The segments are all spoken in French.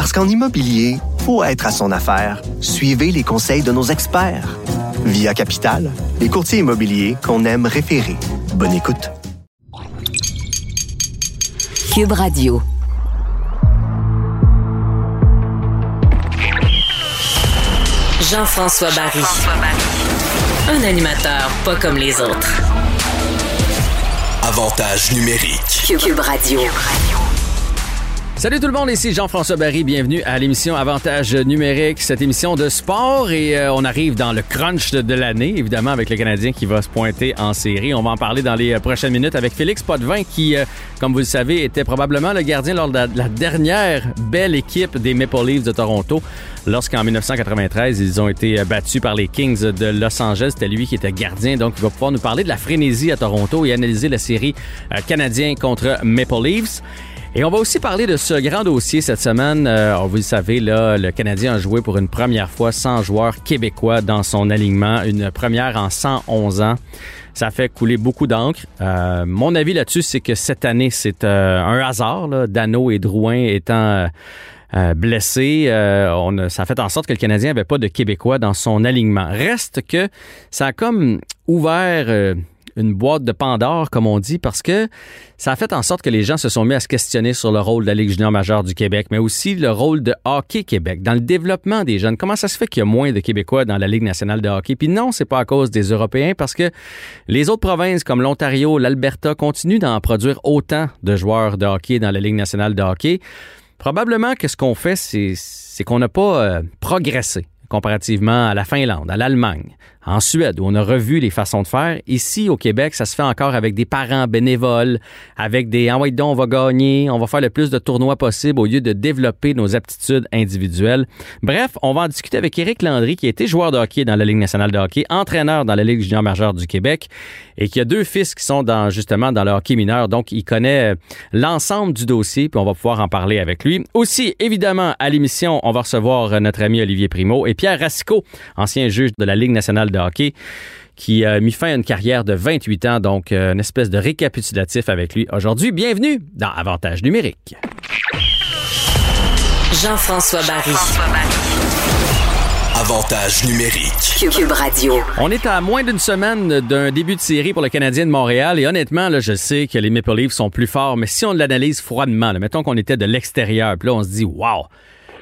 Parce qu'en immobilier, faut être à son affaire. Suivez les conseils de nos experts. Via Capital, les courtiers immobiliers qu'on aime référer. Bonne écoute. Cube Radio. Jean-François Barry. Un animateur pas comme les autres. Avantage numérique. Cube Radio. Salut tout le monde, ici Jean-François Barry, bienvenue à l'émission Avantage numérique, cette émission de sport et euh, on arrive dans le crunch de, l'année, évidemment avec le Canadien qui va se pointer en série. On va en parler dans les euh, prochaines minutes avec Félix Potvin qui, euh, comme vous le savez, était probablement le gardien lors de la, la dernière belle équipe des Maple Leafs de Toronto lorsqu'en 1993 ils ont été battus par les Kings de Los Angeles. C'était lui qui était gardien, donc il va pouvoir nous parler de la frénésie à Toronto et analyser la série Canadien contre Maple Leafs. Et on va aussi parler de ce grand dossier cette semaine. Euh, vous le savez, là, le Canadien a joué pour une première fois 100 joueurs québécois dans son alignement, une première en 111 ans. Ça fait couler beaucoup d'encre. Euh, mon avis là-dessus, c'est que cette année, c'est euh, un hasard. Là, Dano et Drouin étant euh, blessés, on a, ça a fait en sorte que le Canadien n'avait pas de Québécois dans son alignement. Reste que ça a comme ouvert une boîte de Pandore, comme on dit, parce que ça a fait en sorte que les gens se sont mis à se questionner sur le rôle de la Ligue junior majeure du Québec, mais aussi le rôle de Hockey Québec dans le développement des jeunes. Comment ça se fait qu'il y a moins de Québécois dans la Ligue nationale de hockey? Puis non, c'est pas à cause des Européens, parce que les autres provinces comme l'Ontario, l'Alberta continuent d'en produire autant de joueurs de hockey dans la Ligue nationale de hockey. Probablement que ce qu'on fait, c'est qu'on n'a pas euh, progressé comparativement à la Finlande, à l'Allemagne, en Suède, où on a revu les façons de faire. Ici, au Québec, ça se fait encore avec des parents bénévoles, avec des « envoyez donc, on va gagner, on va faire le plus de tournois possible au lieu de développer nos aptitudes individuelles ». Bref, on va en discuter avec Éric Landry, qui a été joueur de hockey dans la Ligue nationale de hockey, entraîneur dans la Ligue junior majeure du Québec, et qui a deux fils qui sont dans, justement dans le hockey mineur. Donc, il connaît l'ensemble du dossier, puis on va pouvoir en parler avec lui. Aussi, évidemment, à l'émission, on va recevoir notre ami Olivier Primo et Pierre Racicot, ancien juge de la Ligue nationale de hockey qui a mis fin à une carrière de 28 ans, donc euh, une espèce de récapitulatif avec lui aujourd'hui. Bienvenue dans Avantage numérique. Jean-François Barry. Avantage numérique. Cube Radio. On est à moins d'une semaine d'un début de série pour le Canadien de Montréal et honnêtement, là, je sais que les Maple Leafs sont plus forts, mais si on l'analyse froidement, là, mettons qu'on était de l'extérieur, puis là on se dit, wow,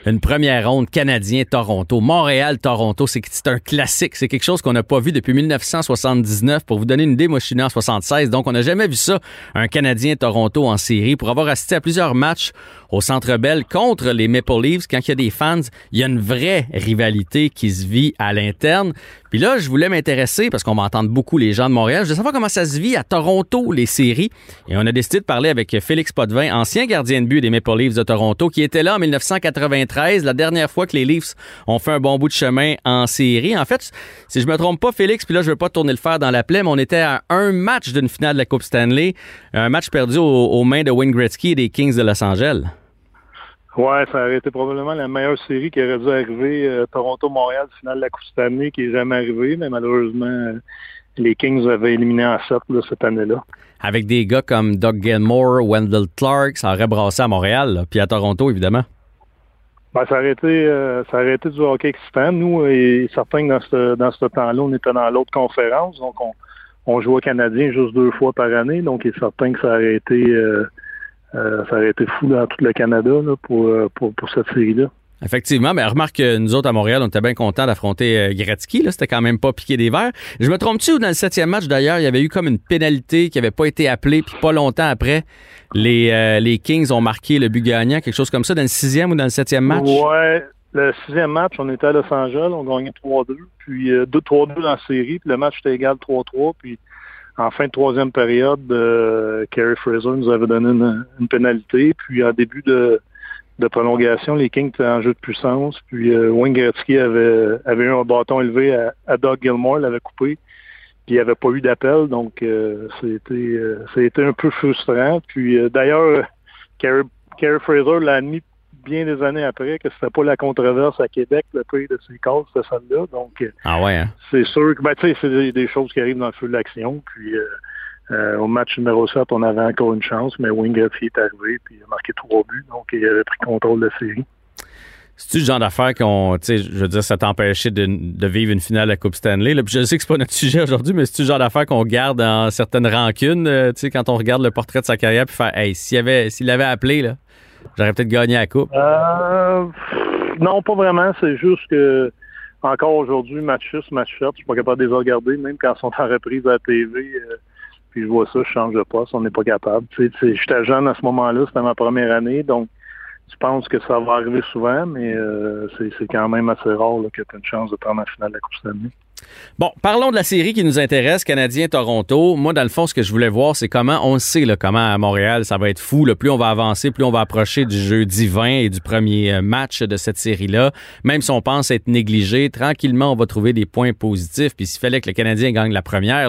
une première ronde Canadien-Toronto. Montréal-Toronto, c'est un classique. C'est quelque chose qu'on n'a pas vu depuis 1979. Pour vous donner une idée, moi, en 76, donc on n'a jamais vu ça, un Canadien-Toronto en série. Pour avoir assisté à plusieurs matchs au Centre Bell contre les Maple Leafs, quand il y a des fans, il y a une vraie rivalité qui se vit à l'interne. Puis là, je voulais m'intéresser, parce qu'on m'entend beaucoup les gens de Montréal, je veux savoir comment ça se vit à Toronto, les séries. Et on a décidé de parler avec Félix Potvin, ancien gardien de but des Maple Leafs de Toronto, qui était là en 1993, la dernière fois que les Leafs ont fait un bon bout de chemin en série. En fait, si je me trompe pas, Félix, puis là, je veux pas tourner le fer dans la plaie, mais on était à un match d'une finale de la Coupe Stanley, un match perdu aux, aux mains de Wayne Gretzky et des Kings de Los Angeles. Ouais, ça aurait été probablement la meilleure série qui aurait dû arriver. Euh, Toronto-Montréal, finale de la Coupe cette année, qui n'est jamais arrivée, mais malheureusement, euh, les Kings avaient éliminé en 7 là, cette année-là. Avec des gars comme Doug Gilmore, Wendell Clark, ça aurait brassé à Montréal, là, puis à Toronto, évidemment. Ben, ça, aurait été, euh, ça aurait été du hockey excitant. Nous, et certains que dans ce, dans ce temps-là, on était dans l'autre conférence, donc on, on jouait au Canadien juste deux fois par année, donc il est certain que ça aurait été... Euh, euh, ça aurait été fou dans tout le Canada là, pour, euh, pour, pour, cette série-là. Effectivement, mais remarque que nous autres à Montréal, on était bien contents d'affronter euh, Gretzky. Là, c'était quand même pas piqué des verres. Je me trompe-tu ou dans le septième match d'ailleurs, il y avait eu comme une pénalité qui avait pas été appelée, puis pas longtemps après, les, euh, les Kings ont marqué le but gagnant, quelque chose comme ça, dans le sixième ou dans le septième match? Ouais, le sixième match, on était à Los Angeles, on gagnait 3-2, puis euh, 2-3-2 dans la série, puis le match était égal 3-3, puis en fin de troisième période, euh, Kerry Fraser nous avait donné une, une, pénalité. Puis en début de de prolongation. Les Kings étaient en jeu de puissance. Puis euh, Wayne Gretzky avait, avait eu un bâton élevé à, à Doug Gilmore, l'avait coupé. Puis il n'y avait pas eu d'appel. Donc euh, c'était euh, c'était un peu frustrant. Puis euh, d'ailleurs, Carey Fraser l'a admis bien des années après que c'était pas la controverse à Québec, le pays de ses causes, c'était celle-là. Donc, euh, Ah ouais, hein? c'est sûr que, ben, tu sais, c'est des, des choses qui arrivent dans le feu de l'action. Puis, euh, euh, au match numéro 7, on avait encore une chance, mais Gretzky est arrivé, puis il a marqué trois buts, donc il avait pris contrôle de la série. C'est-tu le genre d'affaire qu'on, tu sais, je veux dire, ça t'empêchait de, de vivre une finale à la Coupe Stanley? Là, puis je sais que c'est pas notre sujet aujourd'hui, mais c'est-tu le genre d'affaire qu'on garde en certaines rancunes, euh, tu sais, quand on regarde le portrait de sa carrière, puis faire, hey, s'il avait, s'il avait appelé, là, j'aurais peut-être gagné la Coupe. Euh, non, pas vraiment. C'est juste que encore aujourd'hui, match 6, match 7, je suis pas capable de les regarder, même quand ils sont en reprise à la TV. euh, puis je vois ça, je change de poste, on n'est pas capable. J'étais jeune à ce moment-là, c'était ma première année, donc je pense que ça va arriver souvent, mais euh, c'est quand même assez rare que tu aies une chance de prendre la finale de la Coupe Stanley. Bon, parlons de la série qui nous intéresse, Canadien-Toronto. Moi, dans le fond, ce que je voulais voir, c'est comment, on sait, là, comment à Montréal, ça va être fou. Là, plus on va avancer, plus on va approcher du jeu divin et du premier euh, match de cette série-là. Même si on pense être négligé, tranquillement, on va trouver des points positifs. Puis s'il fallait que le Canadien gagne la première,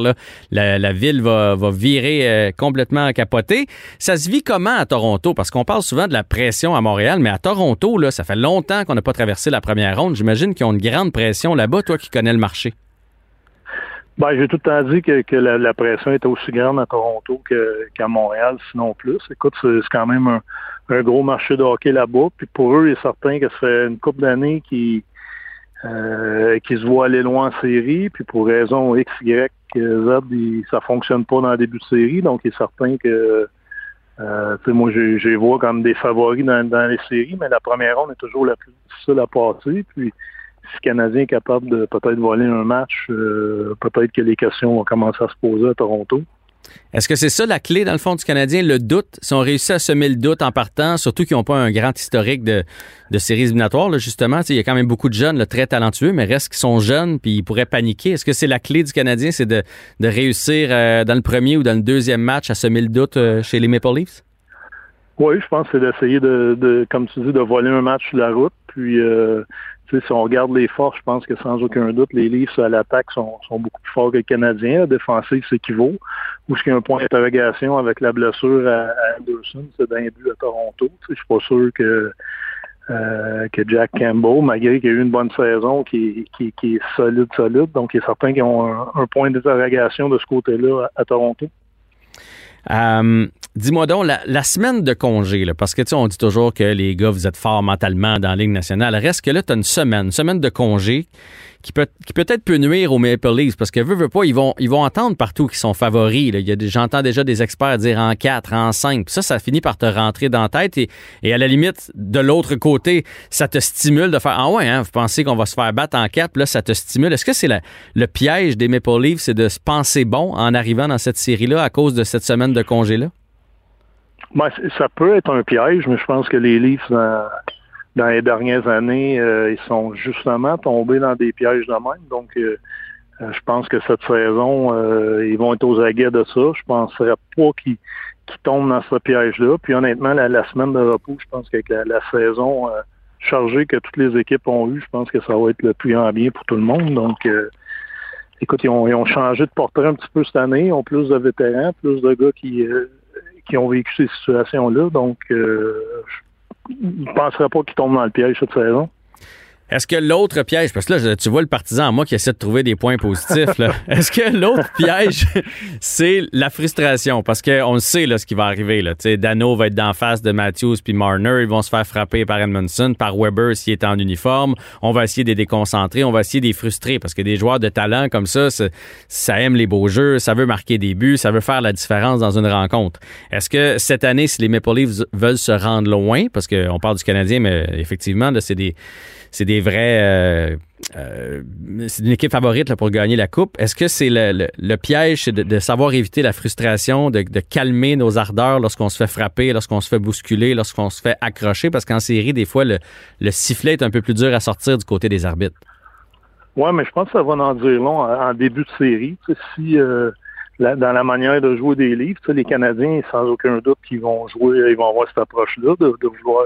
la, ville va, va virer euh, complètement capotée. Ça se vit comment à Toronto? Parce qu'on parle souvent de la pression à Montréal, mais à Toronto, là, ça fait longtemps qu'on n'a pas traversé la première ronde. J'imagine qu'ils ont une grande pression là-bas, toi qui connais le marché. Ben, j'ai tout le temps dit que, la, pression était aussi grande à Toronto qu'à Montréal, sinon plus. Écoute, c'est quand même un, gros marché de hockey là-bas. Puis pour eux, il est certain que ça fait une couple d'années euh, qu'ils se voient aller loin en série. Puis pour raison X, Y, Z, ils- ça fonctionne pas dans le début de série. Donc, il est certain que euh, moi, je les vois comme des favoris dans, dans les séries, mais la première ronde est toujours la plus difficile à passer. Puis si le Canadien est capable de peut-être voler un match, euh, peut-être que les questions vont commencer à se poser à Toronto. Est-ce que c'est ça la clé, dans le fond, du Canadien, le doute? Si on réussit à semer le doute en partant, surtout qu'ils n'ont pas un grand historique de, de séries éliminatoires, là, justement, il y a quand même beaucoup de jeunes là, très talentueux, mais reste qu'ils sont jeunes puis ils pourraient paniquer. Est-ce que c'est la clé du Canadien, c'est de, de réussir euh, dans le premier ou dans le deuxième match à semer le doute euh, chez les Maple Leafs? Oui, je pense que c'est d'essayer de, de, comme tu dis, de voler un match sur la route. Puis, euh, si on regarde les forces, je pense que sans aucun doute, les Leafs à l'attaque sont, beaucoup plus forts que le Canadien. La défensive, c'est qui vaut. Ou ce qu'il y a un point d'interrogation avec la blessure à, Anderson, c'est d'un but à Toronto. Je suis pas sûr que euh, Jack Campbell, malgré qu'il a eu une bonne saison, qui, est solide, solide. Donc, il est certain qu'ils ont un, un point d'interrogation de ce côté-là à Toronto. Euh, Dis-moi donc, la, semaine de congé, là, parce que tu sais, on dit toujours que les gars, vous êtes forts mentalement dans la Ligue nationale. Reste que là, tu as une semaine, une semaine de congé qui peut qui peut-être peut nuire aux Maple Leafs parce que veux, veux pas, ils vont, ils vont entendre partout qu'ils sont favoris. Là. J'entends déjà des experts dire en 4, en 5. Puis ça, ça finit par te rentrer dans la tête et, à la limite, de l'autre côté, ça te stimule de faire Ah ouais, hein, vous pensez qu'on va se faire battre en 4, puis là, ça te stimule. Est-ce que c'est le piège des Maple Leafs, c'est de se penser bon en arrivant dans cette série-là à cause de cette semaine de congé-là? Ben, ça peut être un piège, mais je pense que les Leafs, dans, les dernières années, euh, ils sont justement tombés dans des pièges de même. Donc, euh, euh, je pense que cette saison, ils vont être aux aguets de ça. Je penserais pas qu'ils tombent dans ce piège-là. Puis honnêtement, la, semaine de repos, je pense qu'avec la, la saison chargée que toutes les équipes ont eue, je pense que ça va être le plus en bien pour tout le monde. Donc, écoute, ils ont, ils ont changé de portrait un petit peu cette année. Ils ont plus de vétérans, plus de gars qui... euh, qui ont vécu ces situations-là. Donc, euh, je ne penserais pas qu'ils tombent dans le piège cette saison. Est-ce que l'autre piège, parce que là, tu vois le partisan en moi qui essaie de trouver des points positifs, là. est-ce que l'autre piège, c'est la frustration? Parce qu'on le sait, là, ce qui va arriver, là. Dano va être d'en face de Matthews puis Marner. Ils vont se faire frapper par Edmondson, par Weber s'il est en uniforme. On va essayer de les déconcentrer, on va essayer de les frustrer parce que des joueurs de talent comme ça, ça aime les beaux jeux, ça veut marquer des buts, ça veut faire la différence dans une rencontre. Est-ce que cette année, si les Maple Leafs veulent se rendre loin, parce qu'on parle du Canadien, mais effectivement, là, c'est des c'est des vrais. euh, euh, c'est une équipe favorite là, pour gagner la coupe. Est-ce que c'est le, le- piège de, savoir éviter la frustration, de, de calmer nos ardeurs lorsqu'on se fait frapper, lorsqu'on se fait bousculer, lorsqu'on se fait accrocher? Parce qu'en série, des fois, le, le sifflet est un peu plus dur à sortir du côté des arbitres. Oui, mais je pense que ça va en dire long en, en début de série. Si euh, dans la manière de jouer des livres, les Canadiens, sans aucun doute, qu'ils vont jouer, ils vont avoir cette approche-là de, vouloir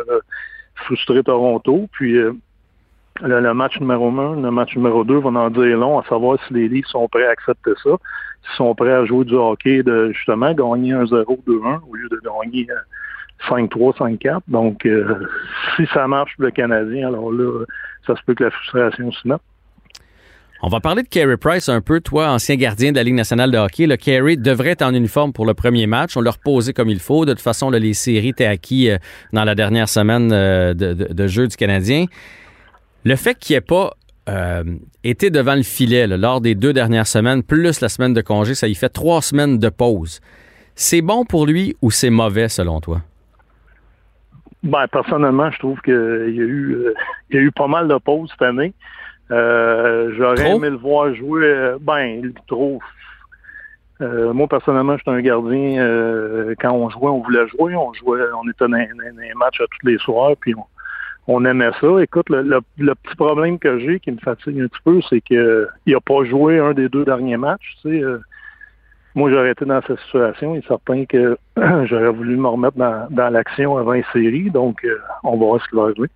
frustrer Toronto. Puis le, match numéro un, le match numéro deux vont en dire long à savoir si les Leafs sont prêts à accepter ça, s'ils sont prêts à jouer du hockey de justement gagner un 0-2-1 au lieu de gagner 5-3, 5-4. Donc, si ça marche pour le Canadien, alors là, ça se peut que la frustration se mette. On va parler de Carey Price un peu. Toi, ancien gardien de la Ligue nationale de hockey, le Carey devrait être en uniforme pour le premier match. On l'a reposé comme il faut. De toute façon, les séries étaient acquis euh, dans la dernière semaine euh, de, jeu du Canadien. Le fait qu'il n'ait pas euh, été devant le filet lors des deux dernières semaines, plus la semaine de congé, ça y fait trois semaines de pause. C'est bon pour lui ou c'est mauvais selon toi? Ben, personnellement, je trouve qu'il y, a eu, il y a eu pas mal de pauses cette année. Euh, j'aurais aimé le voir jouer. Euh, ben, il trop. Euh, moi, personnellement, j'étais un gardien. quand on jouait, on voulait jouer. On jouait, on était dans, un match à tous les soirs, puis on, aimait ça. Écoute, le, petit problème que j'ai qui me fatigue un petit peu, c'est qu'il n'a pas joué un des deux derniers matchs. Tu sais, moi, j'aurais été dans cette situation. Il est certain que j'aurais voulu me remettre dans, l'action avant une série. Donc, on va voir ce qu'il va jouer.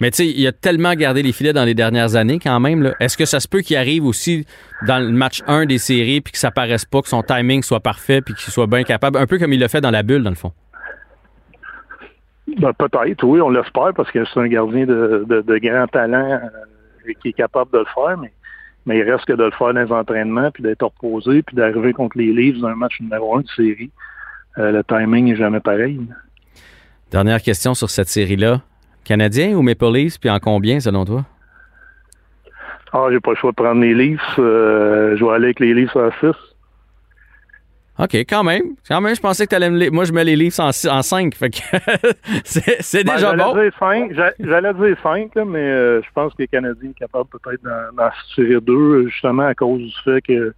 Mais tu sais, il a tellement gardé les filets dans les dernières années quand même. Est-ce que ça se peut qu'il arrive aussi dans le match 1 des séries puis que ça paraisse pas, que son timing soit parfait puis qu'il soit bien capable, un peu comme il l'a fait dans la bulle dans le fond? Ben, peut-être, oui, on l'espère parce que c'est un gardien de, de, grand talent euh, qui est capable de le faire, mais, mais il reste que de le faire dans les entraînements puis d'être reposé puis d'arriver contre les Leafs dans un match numéro 1 de série. Euh, le timing n'est jamais pareil. Dernière question sur cette série-là. Canadien ou Maple Leafs, puis en combien selon toi? Ah, j'ai pas le choix de prendre les Leafs. Euh, je vais aller avec les Leafs à 6. OK, quand même. Quand même, je pensais que tu allais me... Moi, je mets les Leafs en, 5. Fait que c'est ben, déjà bon. J'allais dire 5, mais euh, je pense que les Canadiens sont capables peut-être d'en tirer deux, justement à cause du fait que,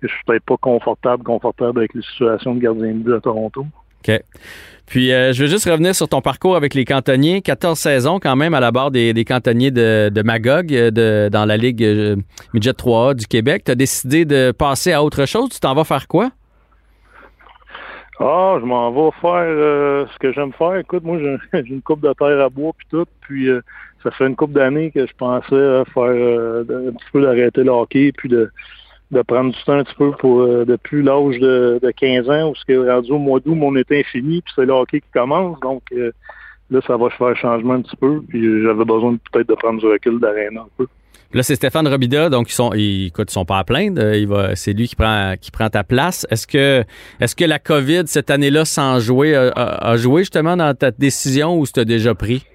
que je suis peut-être pas confortable, confortable avec les situations de gardien de but à Toronto. OK. Puis, euh, je veux juste revenir sur ton parcours avec les cantonniers. 14 saisons quand même à la barre des, cantonniers de, Magog euh, de, dans la Ligue euh, Midget 3A du Québec. Tu as décidé de passer à autre chose? Tu t'en vas faire quoi? Ah, je m'en vais faire ce que j'aime faire. Écoute, moi, j'ai une coupe de terre à bois puis tout. Puis, ça fait une coupe d'années que je pensais faire un petit peu d'arrêter le hockey puis de de prendre du temps un petit peu pour euh, depuis l'âge de, de, 15 ans, où ce qui est rendu au mois d'août, mon été est fini, puis c'est le hockey qui commence. Donc euh, là, ça va faire changement un petit peu. Puis j'avais besoin peut-être de prendre du recul d'aréna un peu. Là, c'est Stéphane Robida, donc ils sont, ils, écoute, ils sont pas à plaindre. Il va, c'est lui qui prend, qui prend ta place. Est-ce que, est-ce que la COVID cette année-là, sans jouer, a, a, joué justement dans ta décision ou c'était déjà pris?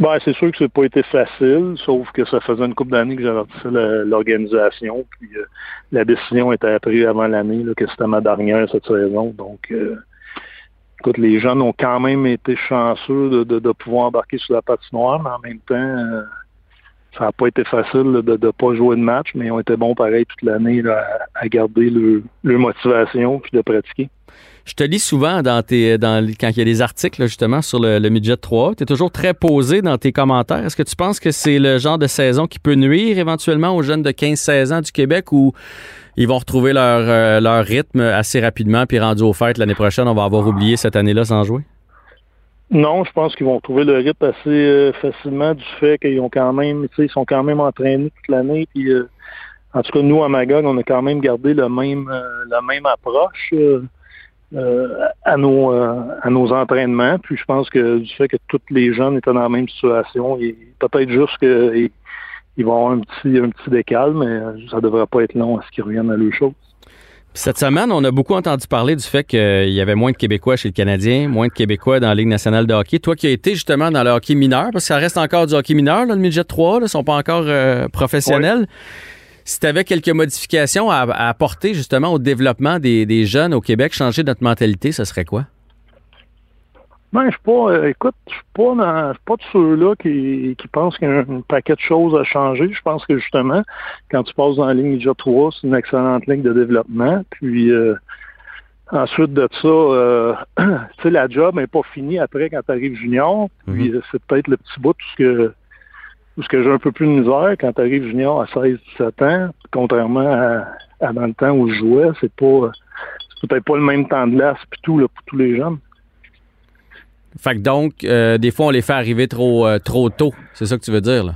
Ben, c'est sûr que c'est pas été facile, sauf que ça faisait une couple d'années que j'avais l'organisation, puis euh, la décision était prise avant l'année, que c'était ma dernière cette saison. Donc, euh, écoute, les jeunes ont quand même été chanceux de, de, pouvoir embarquer sur la patinoire, mais en même temps, euh, ça n'a pas été facile de ne pas jouer de match, mais ils ont été bons pareil toute l'année à, garder leur motivation puis de pratiquer. Je te lis souvent dans tes, dans, quand il y a des articles justement sur le, Midget 3. Tu es toujours très posé dans tes commentaires. Est-ce que tu penses que c'est le genre de saison qui peut nuire éventuellement aux jeunes de 15-16 ans du Québec ou ils vont retrouver leur, euh, leur rythme assez rapidement puis rendu au fait l'année prochaine, on va avoir oublié cette année-là sans jouer? Non, je pense qu'ils vont trouver le rythme assez euh, facilement du fait qu'ils ont quand même, ils sont quand même entraînés toute l'année. Puis, euh, en tout cas, nous à Magog, on a quand même gardé le même, la même approche. Euh, à nos euh, à nos entraînements. Puis je pense que du fait que tous les jeunes étaient dans la même situation, peut-être juste qu'ils vont avoir un petit un petit décal, mais ça devrait pas être long à ce qu'ils reviennent à leur chose. Cette semaine, on a beaucoup entendu parler du fait qu'il y avait moins de Québécois chez le Canadien, moins de Québécois dans la Ligue nationale de hockey. Toi qui as été justement dans le hockey mineur, parce que ça reste encore du hockey mineur, le midget 3, ils ne sont pas encore euh, professionnels si tu avais quelques modifications à, apporter justement au développement des, jeunes au Québec, changer notre mentalité, ce serait quoi? Ben, je suis pas, euh, écoute, je suis pas, pas de ceux-là qui, pensent qu'il y a un, paquet de choses à changer. Je pense que justement, quand tu passes dans la ligne déjà 3, c'est une excellente ligne de développement. Puis euh, ensuite de ça, euh, tu sais, la job n'est pas finie après quand tu arrives junior. Puis mm-hmm. c'est peut-être le petit bout tout ce que ce que j'ai un peu plus de misère quand tu arrives junior à 16-17 ans, contrairement à, dans le temps où je jouais, c'est pas peut-être pas le même temps de glace puis tout là, pour tous les jeunes. Fait que donc, euh, des fois, on les fait arriver trop, euh, trop tôt. C'est ça que tu veux dire, là?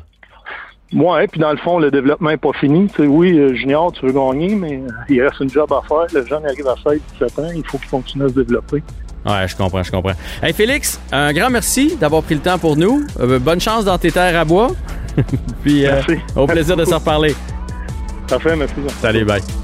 Ouais, puis dans le fond, le développement n'est pas fini. Tu sais, oui, euh, junior, tu veux gagner, mais euh, il reste une job à faire. Le jeune arrive à 16, 17 ans, il faut qu'il continue à se développer. Ouais, je comprends, je comprends. Hey Félix, un grand merci d'avoir pris le temps pour nous. Euh, bonne chance dans tes terres à bois. Puis, euh, Merci. au plaisir de se reparler. Parfait, merci. Salut, bye.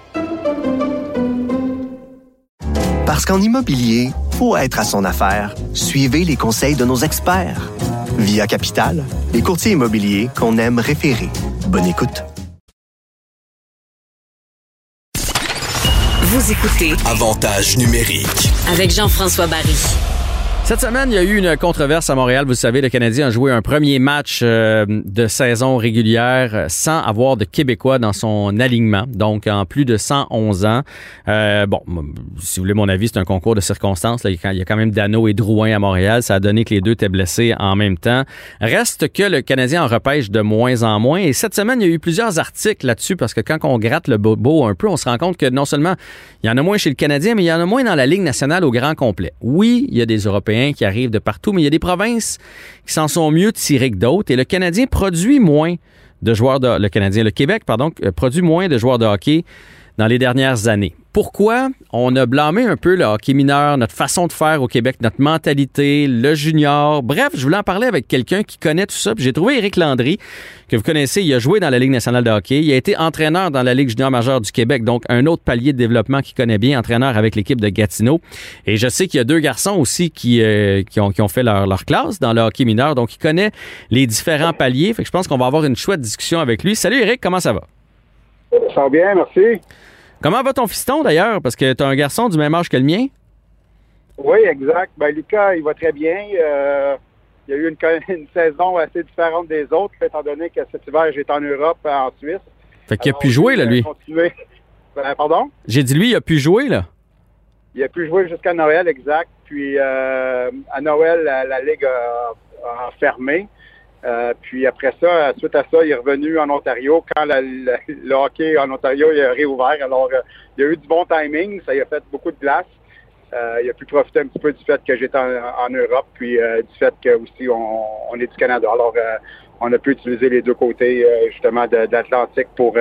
Parce qu'en immobilier, faut être à son affaire. Suivez les conseils de nos experts. Via Capital, les courtiers immobiliers qu'on aime référer. Bonne écoute. Vous écoutez Avantage numérique. avec Jean-François Barry. Cette semaine, il y a eu une controverse à Montréal. Vous savez, le Canadien a joué un premier match euh, de saison régulière euh, sans avoir de Québécois dans son alignement, donc en plus de 111 ans. Euh, bon, si vous voulez mon avis, c'est un concours de circonstances. Il y a quand même Dano et Drouin à Montréal. Ça a donné que les deux étaient blessés en même temps. Reste que le Canadien en repêche de moins en moins. Et cette semaine, il y a eu plusieurs articles là-dessus parce que quand on gratte le bobo un peu, on se rend compte que non seulement il y en a moins chez le Canadien, mais il y en a moins dans la Ligue nationale au grand complet. Oui, il y a des Européens qui arrivent de partout, mais il y a des provinces qui s'en sont mieux tirées que d'autres. Et le Canadien produit moins de joueurs de... Le Canadien, le Québec, pardon, euh, produit moins de joueurs de hockey dans les dernières années. Pourquoi on a blâmé un peu le hockey mineur, notre façon de faire au Québec, notre mentalité, le junior? Bref, je voulais en parler avec quelqu'un qui connaît tout ça. J'ai trouvé Éric Landry, que vous connaissez. Il a joué dans la Ligue nationale de hockey. Il a été entraîneur dans la Ligue junior majeure du Québec, donc un autre palier de développement qu'il connaît bien, entraîneur avec l'équipe de Gatineau. Et je sais qu'il y a deux garçons aussi qui, euh, ont, fait leur, classe dans le hockey mineur, donc il connaît les différents paliers. Je pense qu'on va avoir une chouette discussion avec lui. Salut Éric, comment ça va? Ça va bien, merci. Comment va ton fiston d'ailleurs? Parce que tu as un garçon du même âge que le mien. Oui, exact. Ben, Lucas, il va très bien. Euh, il y a eu une, une saison assez différente des autres, étant donné que cet hiver, j'étais en Europe, en Suisse. Fait qu'il a pu jouer, là, il a lui. Ben, pardon? J'ai dit lui, il a pu jouer, là. Il a pu jouer jusqu'à Noël, exact. Puis euh, à Noël, la, la Ligue a, a fermé. Euh, puis après ça, suite à ça, il est revenu en Ontario quand le hockey en Ontario il a réouvert. Alors, euh, il y a eu du bon timing. Ça a fait beaucoup de place. Euh, il a pu profiter un petit peu du fait que j'étais en, Europe, puis euh, du fait que aussi on, est du Canada. Alors, on a pu utiliser les deux côtés justement de, de l'Atlantique pour,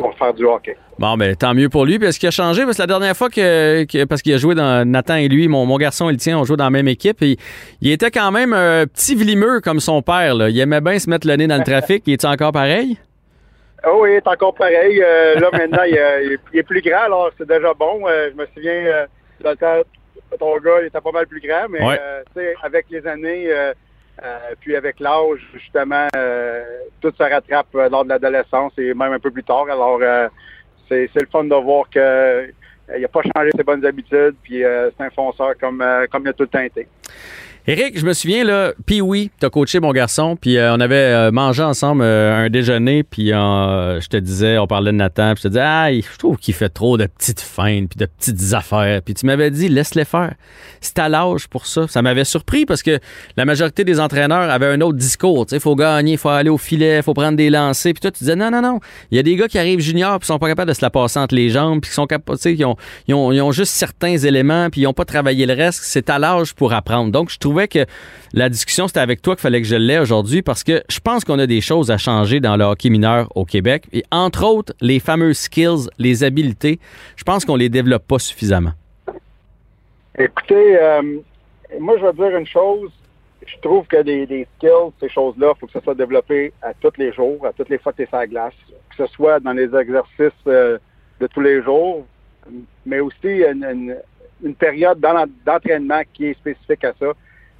pour faire du hockey. Bon, ben tant mieux pour lui. Puis est-ce qu'il a changé? Parce que la dernière fois que, que- parce qu'il a joué dans Nathan et lui, mon, mon garçon et le tien, on joue dans la même équipe. Et il était quand même un petit vlimeux comme son père. Là. Il aimait bien se mettre le nez dans le trafic. Il est encore pareil? Oh oui, il est encore pareil. Euh, là, maintenant, il, euh, il est- il est plus grand, alors c'est déjà bon. Euh, je me souviens, euh, dans le temps, ton gars, il était pas mal plus grand, mais Ouais. euh, tu sais, avec les années, euh, puis avec l'âge, justement, euh, tout se rattrape euh, lors de l'adolescence et même un peu plus tard. Alors, c'est le fun de voir que il n'a pas changé ses bonnes habitudes, puis c'est un fonceur comme, comme il a tout le temps été. Éric, je me souviens, là, puis oui, t'as coaché mon garçon, puis euh, on avait euh, mangé ensemble euh, un déjeuner, puis euh, je te disais, on parlait de Nathan, puis je te disais, ah, je trouve qu'il fait trop de petites feintes, puis de petites affaires, puis tu m'avais dit, laisse-les faire. C'est à l'âge pour ça. Ça m'avait surpris parce que la majorité des entraîneurs avaient un autre discours, tu sais, faut gagner, faut aller au filet, faut prendre des lancers, puis toi, tu disais, non, non, non, il y a des gars qui arrivent juniors, puis sont pas capables de se la passer entre les jambes, puis qui sont capables, tu sais, qui ont, ils ont, ils ont juste certains éléments, puis ils ont pas travaillé le reste. C'est à l'âge pour apprendre. Donc, je trouvais que la discussion, c'était avec toi qu'il fallait que je l'ai aujourd'hui parce que je pense qu'on a des choses à changer dans le hockey mineur au Québec. Et entre autres, les fameux skills, les habiletés, je pense qu'on les développe pas suffisamment. Écoutez, euh, moi, je vais dire une chose. Je trouve que des, skills, ces choses-là, il faut que ça soit développé à tous les jours, à toutes les fois que tu es sur la glace. Que ce soit dans les exercices euh, de tous les jours, mais aussi une, période d'entraînement qui est spécifique à ça.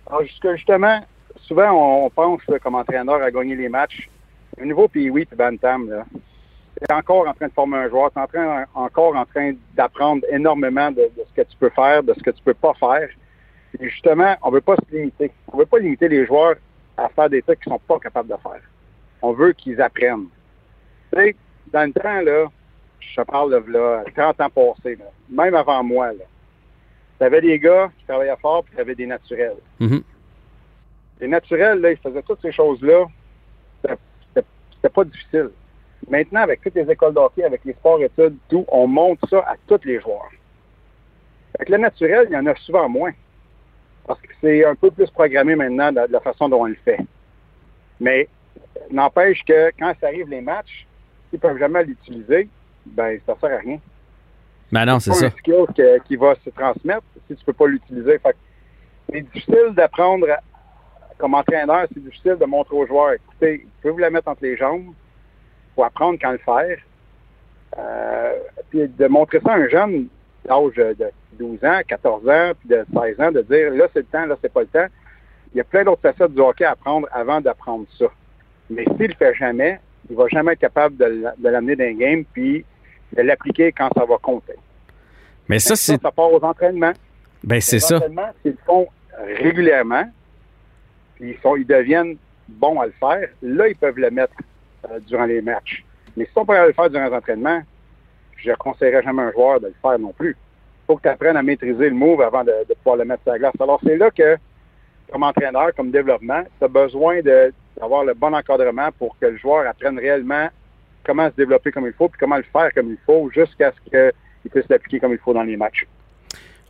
Alors, jusque- justement, souvent, on, pense là, comme entraîneur à gagner les matchs. Au niveau puis oui, puis Bantam, là, tu es encore en train de former un joueur, tu es en train, encore en train d'apprendre énormément de, ce que tu peux faire, de ce que tu peux pas faire. Et justement, on veut pas se limiter. On veut pas limiter les joueurs à faire des trucs qu'ils sont pas capables de faire. On veut qu'ils apprennent. Tu sais, dans le temps, là, je parle de là, 30 ans passés, même avant moi, là, tu avais des gars qui travaillaient fort, puis tu avais des naturels. Mhm. Les naturels, là, ils faisaient toutes ces choses-là. C'était pas difficile. Maintenant, avec toutes les écoles d'hockey, avec les sports-études, tout, on monte ça à tous les joueurs. Avec le naturel, il y en a souvent moins. Parce que c'est un peu plus programmé maintenant de la façon dont on le fait. Mais n'empêche que quand ça arrive les matchs, s'ils peuvent jamais l'utiliser, ben ça sert à rien. Ben non, c'est ça. un skill qui va se transmettre si tu peux pas l'utiliser. C'est difficile d'apprendre comme entraîneur, c'est difficile de montrer aux joueurs, écoutez, vous pouvez vous la mettre entre les jambes, faut apprendre quand le faire. Euh, puis de montrer ça à un jeune d'âge de 12 ans, 14 ans, puis de 16 ans, de dire là c'est le temps, là c'est pas le temps. Il y a plein d'autres facettes du hockey à apprendre avant d'apprendre ça. Mais s'il le fait jamais, il va jamais être capable de, l'amener dans un game puis de l'appliquer quand ça va compter. Mais ça, c'est. Ça, part aux entraînements. Ben, c'est ça. Les entraînements, s'ils font régulièrement, puis ils, sont, ils deviennent bons à le faire, là, ils peuvent le mettre euh, durant les matchs. Mais si on peut le faire durant les entraînements, je ne conseillerais jamais un joueur de le faire non plus. Il faut que tu apprennes à maîtriser le move avant de, pouvoir le mettre sur la glace. Alors, c'est là que, comme entraîneur, comme développement, tu as besoin d'avoir le bon encadrement pour que le joueur apprenne réellement comment se développer comme il faut, puis comment le faire comme il faut, jusqu'à ce qu'il puisse l'appliquer comme il faut dans les matchs.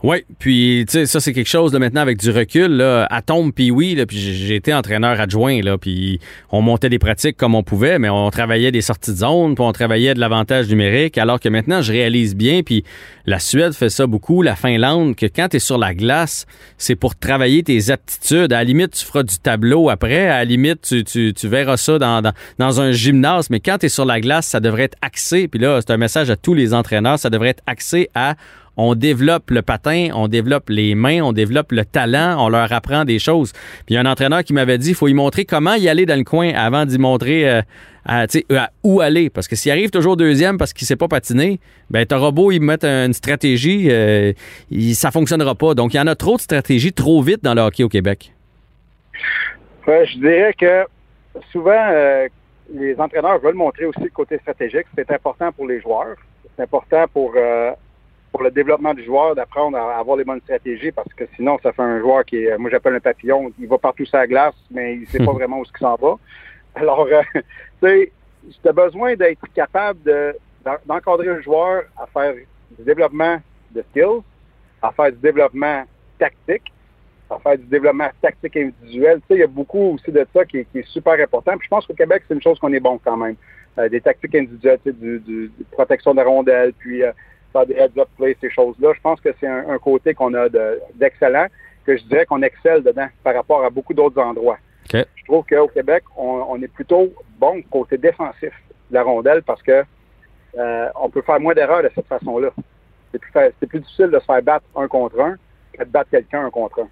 Oui, puis tu sais, ça c'est quelque chose là, maintenant avec du recul. Là, à tombe, puis oui, puis j'ai été entraîneur adjoint, là, puis on montait des pratiques comme on pouvait, mais on travaillait des sorties de zone, puis on travaillait de l'avantage numérique, alors que maintenant je réalise bien, puis la Suède fait ça beaucoup, la Finlande, que quand tu sur la glace, c'est pour travailler tes aptitudes. À la limite, tu feras du tableau après, à la limite, tu, tu, tu verras ça dans, dans, dans, un gymnase, mais quand tu es sur la glace, ça devrait être axé, puis là, c'est un message à tous les entraîneurs, ça devrait être axé à on développe le patin, on développe les mains, on développe le talent, on leur apprend des choses. Puis il un entraîneur qui m'avait dit, il faut y montrer comment y aller dans le coin avant d'y montrer euh, à, où aller. Parce que s'il arrive toujours deuxième parce qu'il ne sait pas patiner, ben t'auras beau y mettre une stratégie, euh, ça fonctionnera pas. Donc il y en a trop de stratégies trop vite dans le hockey au Québec. je dirais que souvent, euh, les entraîneurs veulent montrer aussi le côté stratégique. C'est important pour les joueurs. C'est important pour pour le développement du joueur d'apprendre à avoir les bonnes stratégies parce que sinon, ça fait un joueur qui est, moi j'appelle un papillon, il va partout sur la glace, mais il sait pas vraiment où ce qu'il s'en va. Alors, euh, tu sais, tu as besoin d'être capable d'encadrer un joueur à faire du développement de skills, à faire du développement tactique, à faire du développement tactique individuel. Tu sais, il y a beaucoup aussi de ça qui est, super important. Puis je pense qu'au Québec, c'est une chose qu'on est bon quand même. Euh, des tactiques individuelles, tu sais, du, du, protection de rondelles, puis euh, des heads-up play, ces choses-là. Je pense que c'est un, côté qu'on a d'excellent, que je dirais qu'on excelle dedans par rapport à beaucoup d'autres endroits. Je trouve qu'au Québec, on, est plutôt bon côté défensif de la rondelle parce que euh, on peut faire moins d'erreurs de cette façon-là. C'est plus, plus difficile de se faire battre un contre un que de battre quelqu'un un contre un.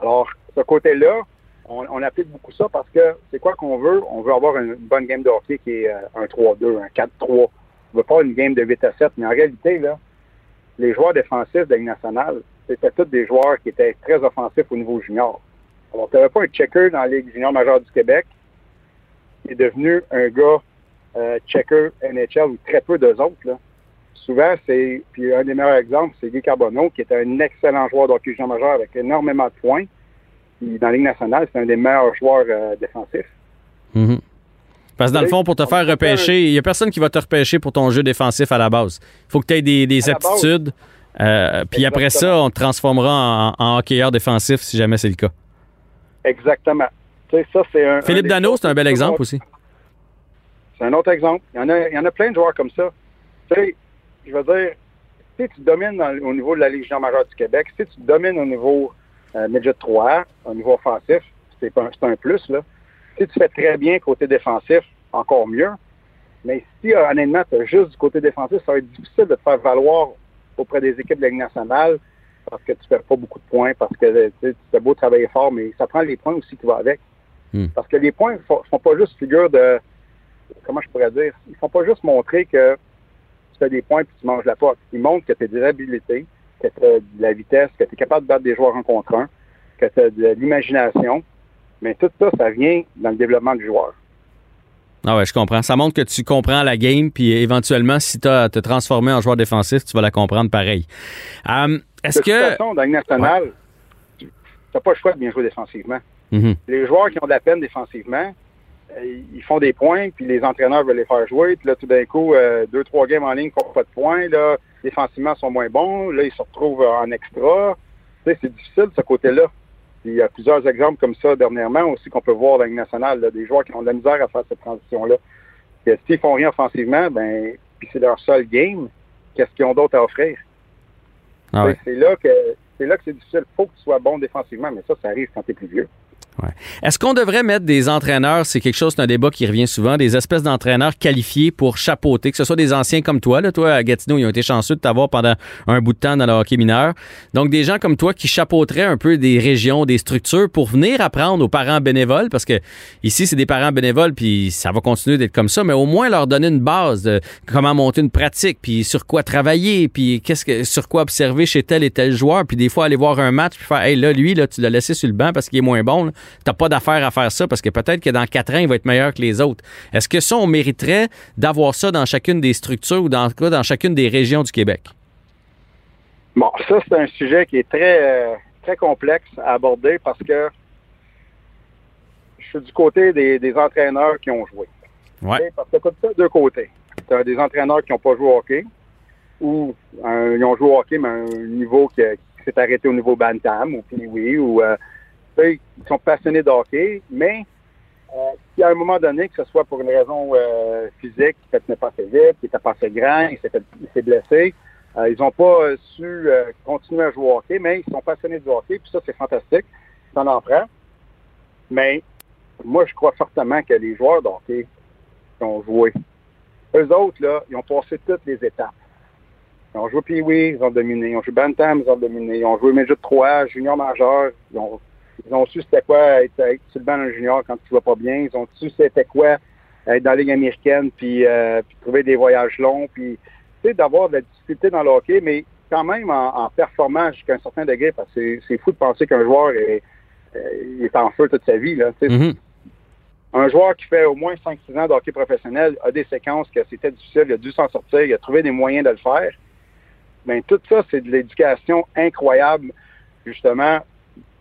Alors, ce côté-là, on, applique beaucoup ça parce que c'est quoi qu'on veut? On veut avoir une, bonne game de hockey qui est euh, un 3-2, un 4-3, ne veut pas une game de 8 à 7, mais en réalité, là, les joueurs défensifs de la Ligue nationale, c'était tous des joueurs qui étaient très offensifs au niveau junior. Alors, tu n'avais pas un checker dans la Ligue junior majeure du Québec qui est devenu un gars euh, checker NHL ou très peu d'eux autres. Souvent, c'est, puis un des meilleurs exemples, c'est Guy Carbonneau, qui était un excellent joueur d'hockey junior majeur avec énormément de points. Puis dans la Ligue nationale, c'est un des meilleurs joueurs euh, défensifs. Mm-hmm. Parce que dans le fond, pour te faire repêcher, il n'y a personne qui va te repêcher pour ton jeu défensif à la base. Il faut que tu aies des, aptitudes. Euh, puis après ça, on te transformera en, hockeyeur défensif si jamais c'est le cas. Exactement. ça, c'est un, Philippe Dano, c'est un bel exemple aussi. C'est un autre exemple. Il y, en a, il y en a plein de joueurs comme ça. Tu sais, je veux dire, si tu domines au niveau de la Légion majeure du Québec, si tu domines au niveau euh, midget 3 au niveau offensif, c'est un plus, là. Si tu fais très bien côté défensif, encore mieux. Mais si, euh, honnêtement, tu as juste du côté défensif, ça va être difficile de te faire valoir auprès des équipes de la Ligue nationale parce que tu ne fais pas beaucoup de points, parce que tu beau travailler fort, mais ça prend les points aussi qui vont avec. Hmm. Parce que les points ne font pas juste figure de comment je pourrais dire, ils font pas juste montrer que tu fais des points et tu manges la porte. Ils montrent que tu as des habilités, que tu as de la vitesse, que tu es capable de battre des joueurs un contre un, que tu as de l'imagination. Mais tout ça, ça vient dans le développement du joueur. Ah ouais, je comprends. Ça montre que tu comprends la game, puis éventuellement, si tu as te transformer en joueur défensif, tu vas la comprendre pareil. Euh, est-ce De toute que. façon, dans le national, tu n'as pas le choix de bien jouer défensivement. Mhm. Les joueurs qui ont de la peine défensivement, euh, ils font des points, puis les entraîneurs veulent les faire jouer. Puis là, tout d'un coup, euh, deux, trois games en ligne font pas de points. Là, défensivement, ils sont moins bons. Là, ils se retrouvent en extra. Tu sais, c'est difficile, ce côté-là. Puis Il y a plusieurs exemples comme ça dernièrement aussi qu'on peut voir dans la Ligue nationale, là, des joueurs qui ont de la misère à faire cette transition-là. S'ils font rien offensivement, ben, puis c'est leur seul game, qu'est-ce qu'ils ont d'autre à offrir? Ah ouais. C'est là que c'est là que c'est difficile. faut que tu sois bon défensivement, mais ça, ça arrive quand tu es plus vieux. Ouais. Est-ce qu'on devrait mettre des entraîneurs, c'est quelque chose, c'est un débat qui revient souvent, des espèces d'entraîneurs qualifiés pour chapeauter, que ce soit des anciens comme toi, là, toi à Gatineau, ils ont été chanceux de t'avoir pendant un bout de temps dans le hockey mineur. Donc des gens comme toi qui chapeauteraient un peu des régions, des structures pour venir apprendre aux parents bénévoles, parce que ici c'est des parents bénévoles, puis ça va continuer d'être comme ça, mais au moins leur donner une base de comment monter une pratique, puis sur quoi travailler, puis qu'est-ce que sur quoi observer chez tel et tel joueur, puis des fois aller voir un match, puis faire, hey là lui là tu l'as laissé sur le banc parce qu'il est moins bon. T'as pas d'affaire à faire ça parce que peut-être que dans quatre ans, il va être meilleur que les autres. Est-ce que ça, on mériterait d'avoir ça dans chacune des structures ou dans, dans chacune des régions du Québec? Bon, ça, c'est un sujet qui est très, euh, très complexe à aborder parce que je suis du côté des, des entraîneurs qui ont joué. Ouais. Parce que tu as ça de deux côtés. Tu as des entraîneurs qui n'ont pas joué au hockey ou ils ont joué au hockey, mais un niveau qui, qui s'est arrêté au niveau Bantam ou Pee-Wee ou euh, ils sont passionnés de hockey, mais euh, si à un moment donné, que ce soit pour une raison euh, physique, peut-être n'est pas assez vite, il n'était pas assez grand, il s'est il blessé, euh, ils n'ont pas euh, su euh, continuer à jouer au hockey, mais ils sont passionnés du hockey, puis ça, c'est fantastique. Ça en prend. Mais moi, je crois fortement que les joueurs de hockey qui ont joué, eux autres, là, ils ont passé toutes les étapes. Ils ont joué Pee-Wee, ils ont dominé. Ils ont joué Bantam, ils ont dominé. Ils ont joué Midget 3, Junior Majeur. Ils ont, ils ont su c'était quoi être, être sur le banc d'un junior quand tu vas pas bien. Ils ont su c'était quoi être dans la Ligue américaine, puis, euh, puis trouver des voyages longs, puis tu sais, d'avoir de la difficulté dans le hockey, mais quand même en, en performant jusqu'à un certain degré, parce que c'est- fou de penser qu'un joueur est, est en feu toute sa vie. Là. Mhm. Un joueur qui fait au moins 5-6 ans de hockey professionnel a des séquences que c'était difficile, il a dû s'en sortir, il a trouvé des moyens de le faire. Bien, tout ça, c'est de l'éducation incroyable, justement,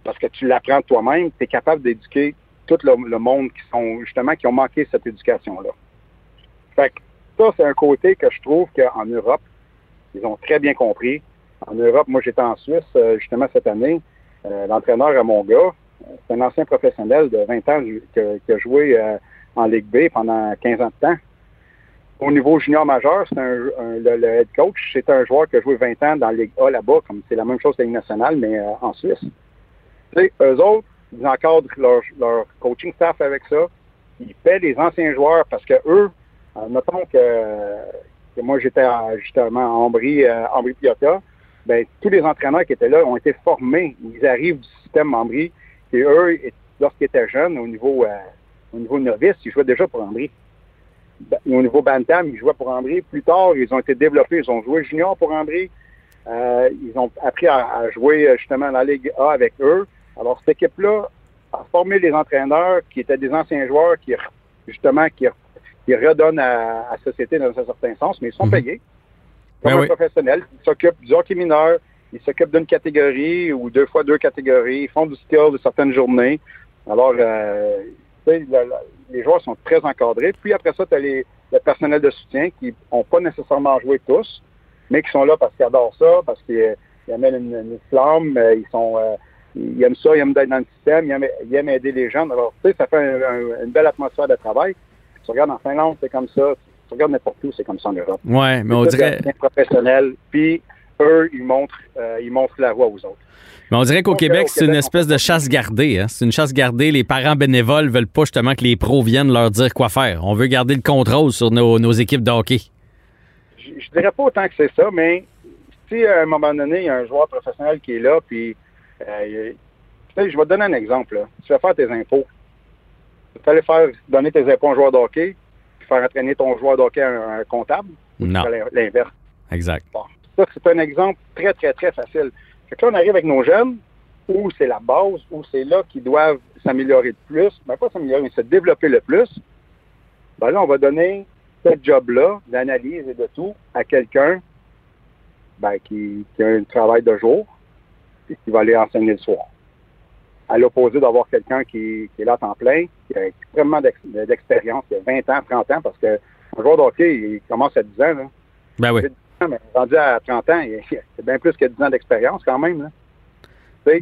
parce que tu l'apprends toi-même, tu es capable d'éduquer tout le, monde qui sont, justement, qui ont manqué cette éducation-là. Fait que ça, c'est un côté que je trouve qu'en Europe, ils ont très bien compris. En Europe, moi, j'étais en Suisse, euh, justement, cette année. Euh, L'entraîneur à mon gars, euh, c'est un ancien professionnel de 20 ans qui a, joué en Ligue B pendant 15 ans de temps. Au niveau junior majeur, c'est un, le, head coach, c'est un joueur qui a joué 20 ans dans la Ligue A là-bas, comme c'est la même chose que la Ligue nationale, mais en Suisse. Sais, eux autres, ils encadrent leur, coaching staff avec ça. Ils paient les anciens joueurs parce que eux, euh, notons que, que moi j'étais à- justement à Ambry, euh, Ambry Piotta, ben, tous les entraîneurs qui étaient là ont été formés. Ils arrivent du système Ambry. Et eux, lorsqu'ils étaient jeunes, au niveau, euh, au niveau novice, ils jouaient déjà pour Ambry. Ben, Au niveau Bantam, ils jouaient pour Ambry. Plus tard, ils ont été développés. Ils ont joué junior pour Ambry. Euh, ils ont appris à, à jouer euh, justement la Ligue A avec eux. Alors, cette équipe-là a formé les entraîneurs qui étaient des anciens joueurs qui, justement, qui, qui redonnent à, à la société dans un certain sens, mais ils sont Mhm. payés. Comme Ben un oui. professionnel. Ils s'occupent du hockey mineur. Ils s'occupent d'une catégorie ou deux fois deux catégories. Ils font du skill de certaines journées. Alors, euh, la- la- les joueurs sont très encadrés. Puis après ça, tu as les, le personnel de soutien qui n'ont pas nécessairement joué tous, mais qui sont là parce qu'ils adorent ça, parce qu'ils ils amènent une, une flamme, euh, ils sont euh, ils aiment ça, ils aiment d'être dans le système, ils aiment, ils aiment aider les gens. Alors, tu sais, ça fait un- un- une belle atmosphère de travail. Tu regardes en Finlande, c'est comme ça. Tu regardes n'importe où, c'est comme ça en Europe. Ouais, mais on C'est dirait, professionnel. Puis eux, ils montrent, euh, ils montrent la voie aux autres. mais on dirait qu'au Québec, au c'est une espèce de chasse gardée. Hein? C'est une chasse gardée. Les parents bénévoles veulent pas justement que les pros viennent leur dire quoi faire. On veut garder le contrôle sur nos, nos équipes de hockey. je, je dirais pas autant que c'est ça, mais si à un moment donné, il y a un joueur professionnel qui est là, puis euh, je vais te donner un exemple. là. Tu vas faire tes impôts. Tu vas aller faire donner tes impôts à un joueur de hockey, puis faire entraîner ton joueur d'hockey un, un comptable? Non. L'inverse. Exact. Bon. Ça, c'est un exemple très, très, très facile. Fait que là, on arrive avec nos jeunes, où c'est la base, où c'est là qu'ils doivent s'améliorer le plus. Ben, pas s'améliorer, mais se développer le plus. Ben là, on va donner ce job-là, d'analyse et de tout, à quelqu'un ben, qui, qui a un travail de jour qui va aller enseigner le soir. À l'opposé d'avoir quelqu'un qui, qui est là à temps plein, qui a extrêmement d'ex- d'expérience, qui a 20 ans, 30 ans, parce que un joueur de hockey, il commence à 10 ans. Là. Ben oui. Il a 10 ans, mais rendu à 30 ans, il c'est bien plus que 10 ans d'expérience quand même. Là.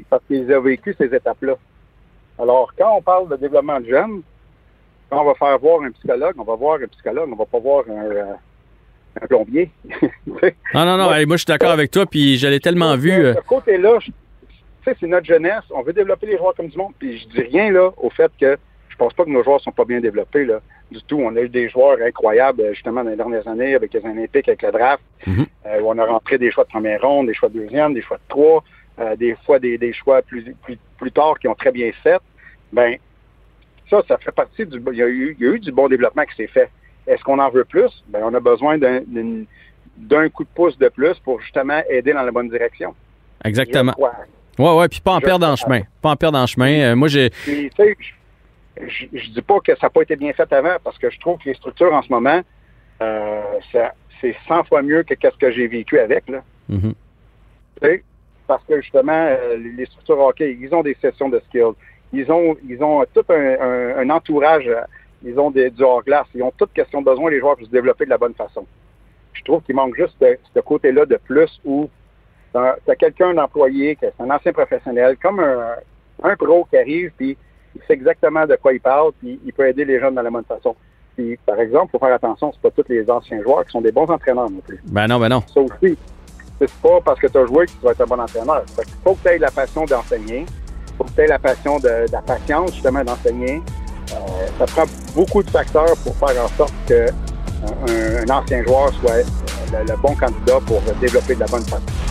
Parce qu'il a vécu ces étapes-là. Alors, quand on parle de développement de jeunes, quand on va faire voir un psychologue, on va voir un psychologue, on va pas voir un, euh, un plombier. Non, non, non. Hey, moi, je suis d'accord avec toi, puis je l'ai tellement vu. euh, ce côté-là, je- sais, c'est notre jeunesse. On veut développer les joueurs comme du monde. Puis je dis rien là au fait que je pense pas que nos joueurs sont pas bien développés là. Du tout. On a eu des joueurs incroyables euh, justement dans les dernières années avec les Olympiques, avec le draft. Mhm. Euh, où on a rentré des choix de première ronde, des choix de deuxième, des choix de trois, euh, des fois des, des choix plus, plus plus tard qui ont très bien fait. Ben ça, ça fait partie du. Il y a eu, il y a eu du bon développement qui s'est fait. Est-ce qu'on en veut plus? Ben, on a besoin d'un coup de pouce de plus pour justement aider dans la bonne direction. Exactement. Ouais, ouais, puis pas en perdre en chemin. Pas en perdre en chemin. Euh, moi, j'ai. Puis, tu sais, je, je, je dis pas que ça n'a pas été bien fait avant, parce que je trouve que les structures en ce moment, euh, ça- c'est 100 fois mieux que ce que j'ai vécu avec. Là, Mhm. tu sais, parce que justement, euh, les structures hockey, ils ont des sessions de skills. Ils ont, ils ont tout un, un- un entourage. Ils ont des, du hors-glace. Ils ont toutes questions de besoin, les joueurs, pour se développer de la bonne façon. Je trouve qu'il manque juste ce, ce côté-là de plus où tu as quelqu'un d'employé, que c'est un ancien professionnel, comme un, un pro qui arrive, puis il sait exactement de quoi il parle, puis il peut aider les jeunes dans la bonne façon. Puis, par exemple, il faut faire attention, c'est pas tous les anciens joueurs qui sont des bons entraîneurs non plus. Ben non, ben non. Ça aussi, c'est pas parce que tu as joué que tu vas être un bon entraîneur. Fait qu'il faut que tu aies la passion d'enseigner, il faut que tu aies la passion de, de la patience, justement, d'enseigner. Euh, ça prend beaucoup de facteurs pour faire en sorte que un, un ancien joueur soit le, le bon candidat pour développer de la bonne façon.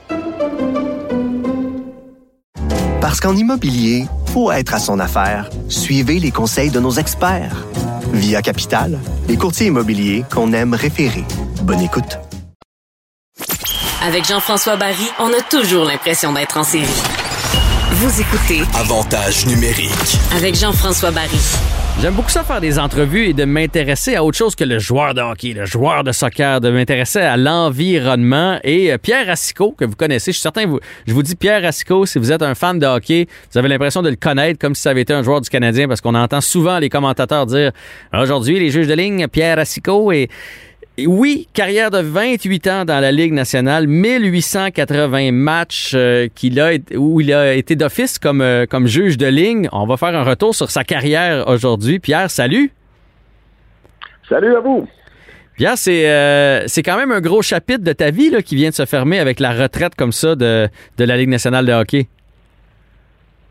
Parce qu'en immobilier, faut être à son affaire. Suivez les conseils de nos experts. Via Capital, les courtiers immobiliers qu'on aime référer. Bonne écoute. Avec Jean-François Barry, on a toujours l'impression d'être en série. Vous écoutez Avantage numérique. avec Jean-François Barry. J'aime beaucoup ça faire des entrevues et de m'intéresser à autre chose que le joueur de hockey, le joueur de soccer, de m'intéresser à l'environnement. Et euh, Pierre Racicot, que vous connaissez, je suis certain, je vous dis Pierre Racicot, si vous êtes un fan de hockey, vous avez l'impression de le connaître comme si ça avait été un joueur du Canadien, parce qu'on entend souvent les commentateurs dire aujourd'hui, les juges de ligne, Pierre Racicot et et oui, carrière de 28 ans dans la Ligue nationale, 1880 matchs euh, qu'il a, où il a été d'office comme, euh, comme juge de ligne. On va faire un retour sur sa carrière aujourd'hui. Pierre, salut. Salut à vous! Pierre, c'est euh, c'est quand même un gros chapitre de ta vie là, qui vient de se fermer avec la retraite comme ça de, de la Ligue nationale de hockey.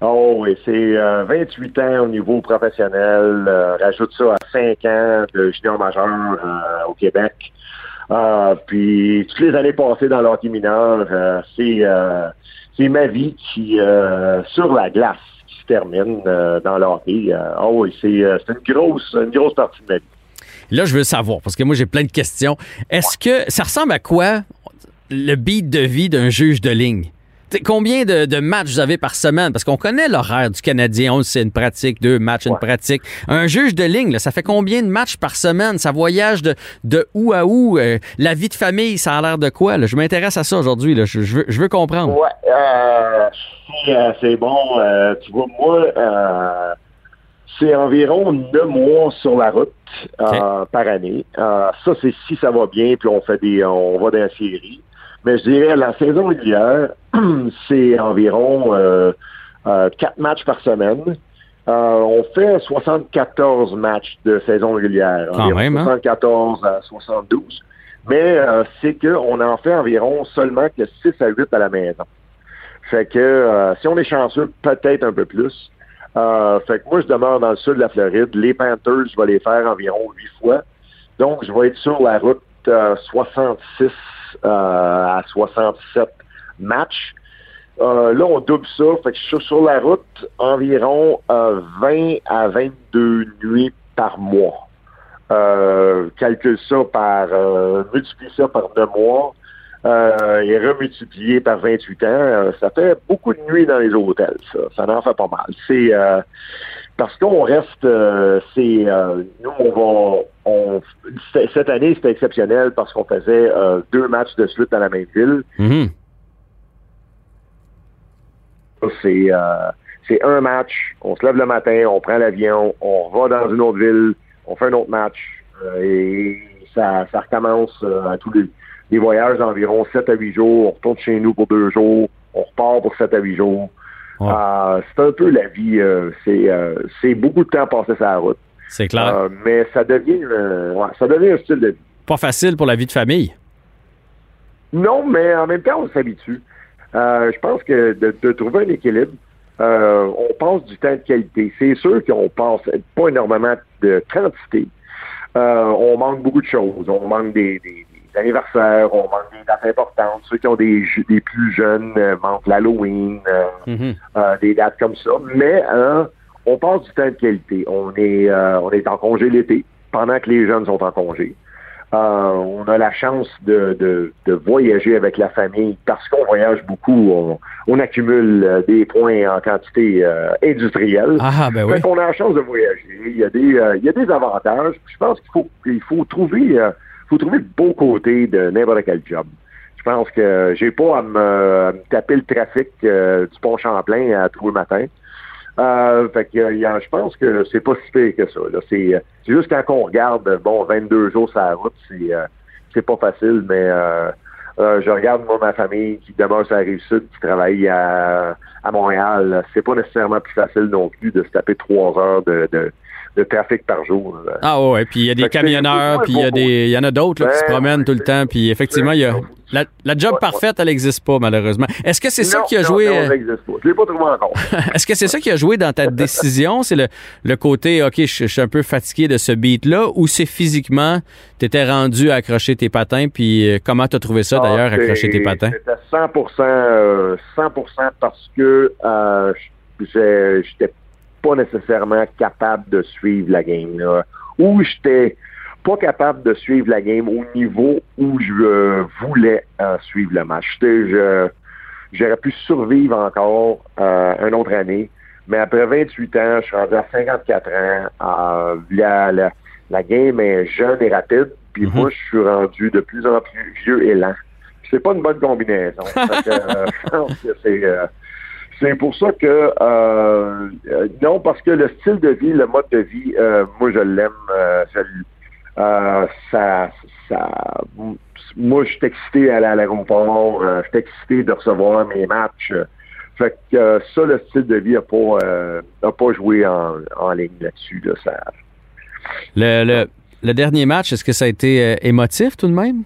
Oh oui, c'est euh, 28 ans au niveau professionnel. Euh, rajoute ça à 5 ans de junior majeur euh, au Québec. Euh, puis toutes les années passées dans l'hockey mineur, euh, c'est euh, c'est ma vie qui euh, sur la glace qui se termine dans l'hockey. Oh oui, c'est c'est une grosse une grosse partie de ma vie. Là, je veux savoir, parce que moi, j'ai plein de questions. Est-ce que ça ressemble à quoi le beat de vie d'un juge de ligne? Combien de, de matchs vous avez par semaine? Parce qu'on connaît l'horaire du Canadien. On sait, une pratique, deux matchs, une pratique. Un juge de ligne, là, ça fait combien de matchs par semaine? Ça voyage de, de où à où? Euh, la vie de famille, ça a l'air de quoi? là? Je m'intéresse à ça aujourd'hui. là. Je, je veux, je veux comprendre. Ouais, euh, c'est, euh, c'est bon. Euh, tu vois, moi, euh, c'est environ neuf mois sur la route euh, par année. Euh, ça, c'est si ça va bien, puis on fait des, on va dans la série. Mais je dirais la saison régulière, c'est environ euh, euh, quatre matchs par semaine. Euh, on fait 74 matchs de saison régulière. Quand même, hein? 74 à 72. Mais euh, c'est qu'on en fait environ seulement que 6 à 8 à la maison. Fait que euh, si on est chanceux, peut-être un peu plus. Euh, fait que moi, je demeure dans le sud de la Floride. Les Panthers, je vais les faire environ 8 fois. Donc, je vais être sur la route euh, 66 euh, à 67 matchs. Euh, là, on double ça. Fait que je suis sur la route environ euh, 20 à 22 nuits par mois. Euh, calcule ça par, euh, multiplie ça par deux mois euh, et remultiplié par 28 ans. euh, ça fait beaucoup de nuits dans les hôtels, ça. Ça en fait pas mal. C'est euh, parce qu'on reste, euh, c'est euh, nous on va, on, cette année c'était exceptionnel parce qu'on faisait euh, deux matchs de suite dans la même ville. Mhm. C'est c'est un match, on se lève le matin, on prend l'avion, on va dans une autre ville, on fait un autre match et ça, ça recommence à tous les, les voyages d'environ 7 à 8 jours. On retourne chez nous pour deux jours, on repart pour 7 à 8 jours. Ouais. Euh, c'est un peu la vie. euh, c'est euh, c'est beaucoup de temps passé sur la route. C'est clair. Euh, mais ça devient, euh, ouais, ça devient un style de vie. Pas facile pour la vie de famille? Non, mais en même temps, on s'habitue. Je pense que de, de trouver un équilibre, on passe du temps de qualité. C'est sûr qu'on passe pas énormément de quantité. On manque beaucoup de choses. On manque des anniversaires, on manque des dates importantes. Ceux qui ont des, des plus jeunes euh, manquent l'Halloween, euh, Mhm. euh, des dates comme ça. Mais hein, on passe du temps de qualité. On est, on est en congé l'été, pendant que les jeunes sont en congé. On a la chance de, de, de voyager avec la famille parce qu'on voyage beaucoup. On, on accumule des points en quantité industrielle. Ah, ben oui. Fait qu'on a la chance de voyager. Il y a des, il y a des avantages. Je pense qu'il faut, il faut trouver, faut trouver le beau côté de n'importe quel job. Je pense que j'ai pas à me, taper le trafic euh, du pont Champlain à tous les matins. Euh, fait que, euh, je pense que c'est pas si pire que ça. euh, c'est juste quand on regarde, bon, 22 jours sur la route, c'est, c'est pas facile, mais euh, je regarde moi ma famille qui demeure sur la sud, qui travaille à, à Montréal. C'est pas nécessairement plus facile non plus de se taper trois heures de, de, de trafic par jour. là. Ah ouais, puis il y a des camionneurs, puis il y a des, il y en a d'autres qui se Ben, promènent tout le temps, puis effectivement, il y a la, la job Ouais, parfaite, elle n'existe pas malheureusement. Est-ce que c'est ça qui a non, joué non, euh, ça existe pas. Je l'ai pas trouvé encore. Est-ce que c'est ça qui a joué dans ta décision? C'est le, le côté, OK, je, je suis un peu fatigué de ce beat-là, ou c'est physiquement, tu étais rendu à accrocher tes patins, puis euh, comment tu as trouvé ça d'ailleurs, Ah, accrocher tes patins? C'était 100 euh, 100 parce que euh, j'étais pas nécessairement capable de suivre la game. Là. Ou j'étais pas capable de suivre la game au niveau où je euh, voulais euh, suivre le match. Je- J'aurais pu survivre encore euh, une autre année, mais après 28 ans, je suis rendu à 54 ans. euh, la, la, la game est jeune et rapide, puis Mhm. moi, je suis rendu de plus en plus vieux et lent. C'est pas une bonne combinaison. Que, je pense que c'est c'est pour ça que euh, euh, non, parce que le style de vie, le mode de vie, euh, moi je l'aime. ça, ça, moi je suis excité à aller à l'aéroport, je suis excité de recevoir mes matchs. fait que ça, le style de vie n'a pas, a pas joué en, en ligne là-dessus. Là, ça, Le, le, le dernier match, est-ce que ça a été émotif tout de même?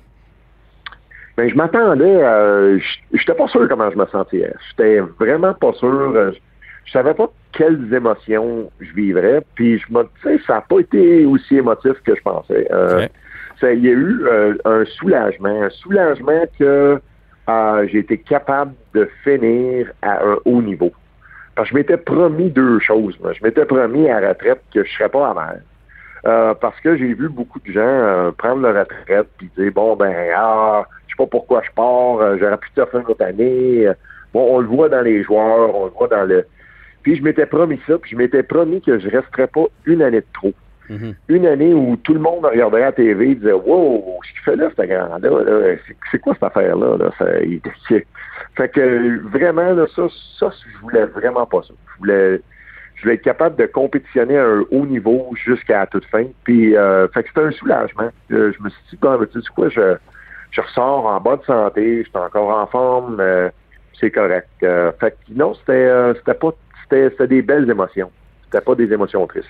Ben, je m'attendais, euh, je j'étais pas sûr comment je me sentirais. J'étais vraiment pas sûr. euh, je, savais pas quelles émotions je vivrais. Puis je me, tu sais, ça n'a pas été aussi émotif que je pensais. Euh, ça- Il y a eu euh, un soulagement, un soulagement que euh, j'ai été capable de finir à un haut niveau. Parce que je m'étais promis deux choses. moi. Je m'étais promis à la retraite que je serais pas amer. Euh, parce que j'ai vu beaucoup de gens euh, prendre leur retraite puis dire bon ben ah sais pas pourquoi je pars, euh, j'aurais pu te faire une autre année. Euh, Bon, on le voit dans les joueurs, on le voit dans le. Puis je m'étais promis ça, puis je m'étais promis que je resterais pas une année de trop. Mhm. Une année où tout le monde me regarderait à la TV et disait Wow, ce qu'il fait là, ce grand-là, là, c'est- quoi cette affaire-là? Là? Fait que vraiment, là, ça, ça, je voulais vraiment pas ça. Je voulais je voulais être capable de compétitionner à un haut niveau jusqu'à la toute fin. Puis, euh, fait que c'était un soulagement. Euh, je me suis dit, bon, tu sais quoi, je, je ressors en bonne santé, je suis encore en forme, euh, c'est correct. Euh, fait que non, c'était, euh, c'était pas c'était c'était des belles émotions. C'était pas des émotions tristes.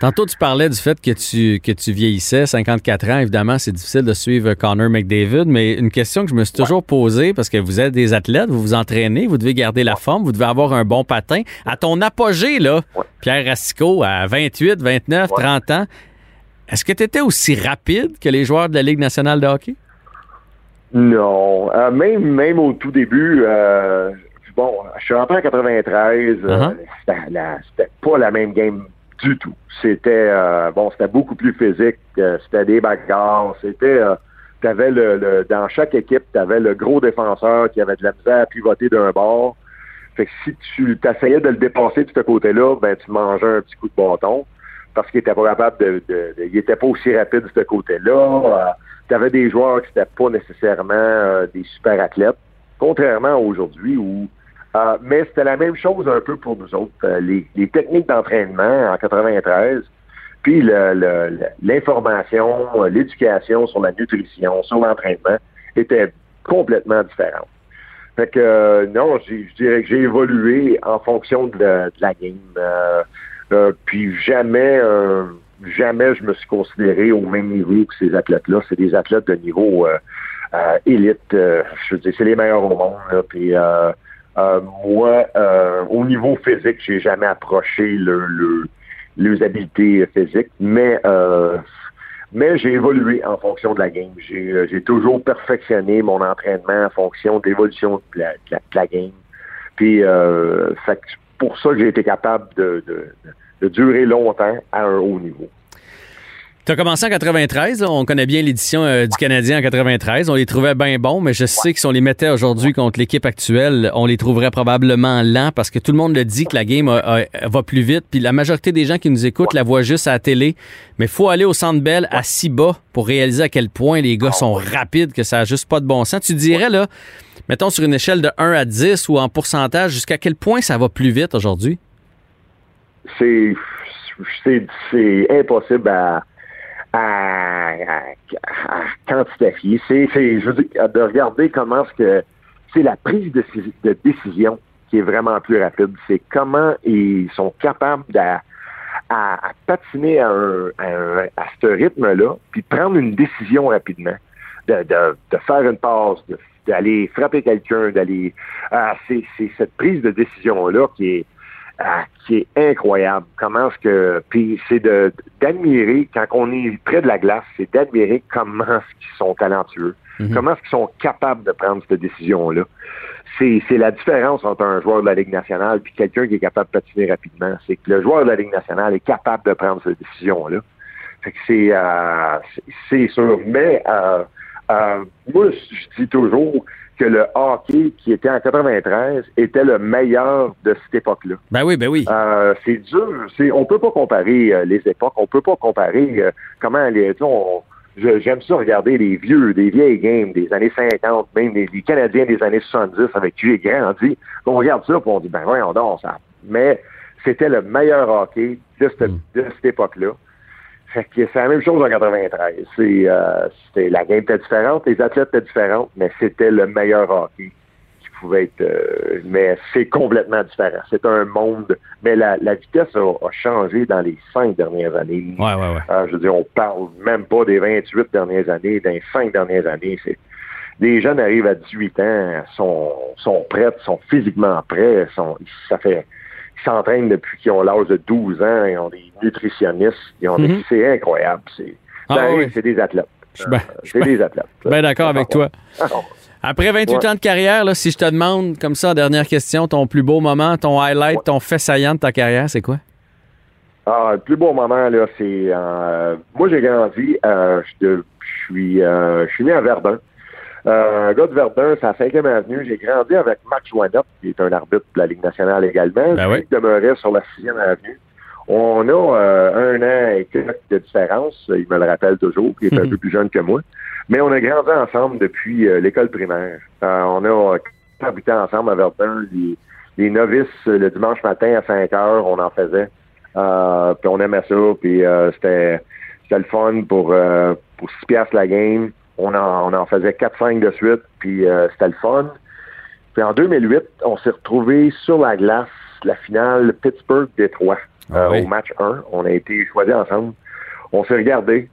Tantôt, tu parlais du fait que tu, que tu vieillissais, 54 ans. Évidemment, c'est difficile de suivre Connor McDavid, mais une question que je me suis toujours posée, parce que vous êtes des athlètes, vous vous entraînez, vous devez garder la forme, vous devez avoir un bon patin. À ton apogée, là, Pierre Racicot, à 28, 29, 30 ans, est-ce que tu étais aussi rapide que les joueurs de la Ligue nationale de hockey? Non. Euh, même, même au tout début, euh, bon, je suis rentré en 93, euh, Uh-huh. c'était pas la même game du tout. C'était euh, bon, c'était beaucoup plus physique, c'était des bagarres, c'était t'avais le, le dans chaque équipe, tu avais le gros défenseur qui avait de la misère à pivoter d'un bord. Fait que si tu t'essayais de le dépasser de ce côté-là, ben tu mangeais un petit coup de bâton parce qu'il était pas capable de, de- de- il était pas aussi rapide de ce côté-là. tu avais des joueurs qui n'étaient pas nécessairement euh, des super athlètes, contrairement à aujourd'hui où euh, mais c'était la même chose un peu pour nous autres. Euh, les, les techniques d'entraînement en 93, puis l'information, euh, l'éducation sur la nutrition, sur l'entraînement étaient complètement différentes. Fait que euh, non, je dirais que j'ai évolué en fonction de, de la game. Euh, puis jamais, euh, jamais je me suis considéré au même niveau que ces athlètes-là. C'est des athlètes de niveau euh, élite. je veux dire, c'est les meilleurs au monde. Puis moi, au niveau physique, j'ai jamais approché le, le- leurs habiletés physiques, mais mais j'ai évolué en fonction de la game. J'ai toujours perfectionné mon entraînement en fonction de l'évolution de la, game. Puis euh, fait pour ça que j'ai été capable de, durer longtemps à un haut niveau. Tu as commencé en 93. là. On connaît bien l'édition euh, du Canadien en 93. On les trouvait bien bons, mais je sais que si on les mettait aujourd'hui contre l'équipe actuelle, on les trouverait probablement lents parce que tout le monde le dit que la game va plus vite. Puis la majorité des gens qui nous écoutent la voient juste à la télé. Mais faut aller au Centre Bell à si bas pour réaliser à quel point les gars sont rapides, que ça n'a juste pas de bon sens. Tu dirais, là, mettons sur une échelle de 1 à 10 ou en pourcentage, jusqu'à quel point ça va plus vite aujourd'hui? c'est c'est impossible à à, à, à quantifier. C'est je veux dire de regarder comment est-ce que c'est la prise de, décision qui est vraiment plus rapide. C'est comment ils sont capables de à, à patiner à, un, à, ce rythme-là, puis prendre une décision rapidement, de, de, de faire une passe, d'aller frapper quelqu'un, d'aller. ah, c'est cette prise de décision-là qui est ah, qui est incroyable. Comment est-ce que. Puis c'est de d'admirer, quand on est près de la glace, c'est d'admirer comment est-ce qu'ils sont talentueux. Mhm. Comment est-ce qu'ils sont capables de prendre cette décision-là. C'est c'est la différence entre un joueur de la Ligue nationale et quelqu'un qui est capable de patiner rapidement. C'est que le joueur de la Ligue nationale est capable de prendre cette décision-là. Fait que c'est euh, sûr. Mais euh, euh, moi, je dis toujours que le hockey qui était en 93 était le meilleur de cette époque-là. Ben oui, ben oui. Euh, c'est dur. C'est, on peut pas comparer euh, les époques. On peut pas comparer euh, comment les. on- je- j'aime ça regarder les vieux, des vieilles games des années 50, même les, les Canadiens des années 70 avec qui j'ai grandi. On regarde ça et on dit ben voyons donc ça. Mais c'était le meilleur hockey de cette, de cette époque-là. Fait que c'est la même chose en 93. C'est, euh, la game était différente, les athlètes étaient différents, mais c'était le meilleur hockey qui pouvait être. euh, mais c'est complètement différent. C'est un monde. Mais la, la vitesse a, a changé dans les cinq dernières années. Ouais, ouais, ouais. Euh, je veux dire, on parle même pas des 28 dernières années, des cinq dernières années. C'est, les jeunes arrivent à 18 ans, sont, sont prêts, sont physiquement prêts, sont, ça fait, s'entraînent depuis qu'ils ont l'âge de 12 ans, ils ont des nutritionnistes, ils ont des- Mhm. c'est incroyable. C'est, Ah arrive, oui. c'est des athlètes. Je suis ben- Euh, c'est ben- des athlètes. ben d'accord avec toi. Ah non. Après 28 Ouais. ans de carrière, là, si je te demande, comme ça, en dernière question, ton plus beau moment, ton highlight, Ouais. ton fait saillant de ta carrière, c'est quoi? Ah, le plus beau moment, là, c'est... euh, moi, j'ai grandi, euh, je suis euh, je suis né à Verdun. Un gars de Verdun, c'est à 5e Avenue. J'ai grandi avec Marc Joannot, qui est un arbitre de la Ligue nationale également. Ben oui. qui demeurait sur la 6e Avenue. On a euh, un an et quelques de différence. Il me le rappelle toujours, il est un Mhm. peu plus jeune que moi. Mais on a grandi ensemble depuis euh, l'école primaire. Euh, on a habité ensemble à Verdun. Les, les novices, le dimanche matin à 5 heures, on en faisait. Euh, puis on aimait ça. Puis euh, c'était c'était le fun pour, euh, pour 6 piastres la game. On en, on en faisait 4-5 de suite. Puis euh, c'était le fun. Puis en 2008, on s'est retrouvés sur la glace la finale Pittsburgh-Détroit. Ah oui. Au match 1, on a été choisis ensemble. On s'est regardé,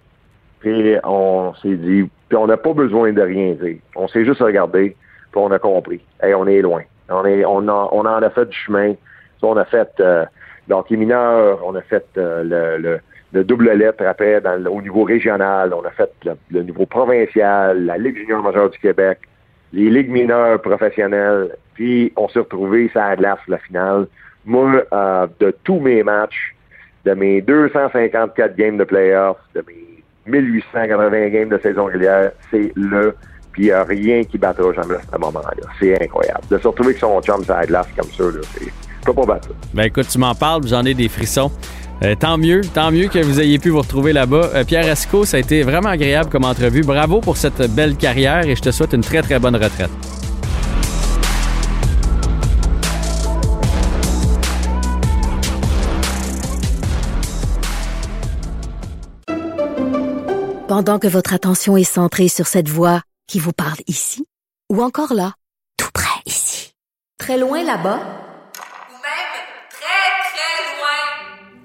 puis on s'est dit, puis on n'a pas besoin de rien dire. On s'est juste regardé, puis on a compris. Hey, on est loin. On, est, on, a, on en a fait du chemin. On a fait euh, donc mineur, on a fait euh, le, le, le double lettre après au niveau régional, on a fait le, niveau provincial, la Ligue junior majeure du Québec, les ligues mineures professionnelles, puis on s'est retrouvés ça glace la finale. Moi, euh, de tous mes matchs, de mes 254 games de playoffs, de mes 1880 games de saison régulière, c'est le, puis il n'y a rien qui battra jamais à ce moment-là. C'est incroyable. De se retrouver avec son chum ça glace comme ça, là, c'est pas battre ça. Ben écoute, tu m'en parles, j'en ai des frissons. Euh, tant mieux, tant mieux que vous ayez pu vous retrouver là-bas. Euh, Pierre Esco, ça a été vraiment agréable comme entrevue. Bravo pour cette belle carrière et je te souhaite une très très bonne retraite. Pendant que votre attention est centrée sur cette voix qui vous parle ici, ou encore là, tout près ici, très loin là-bas,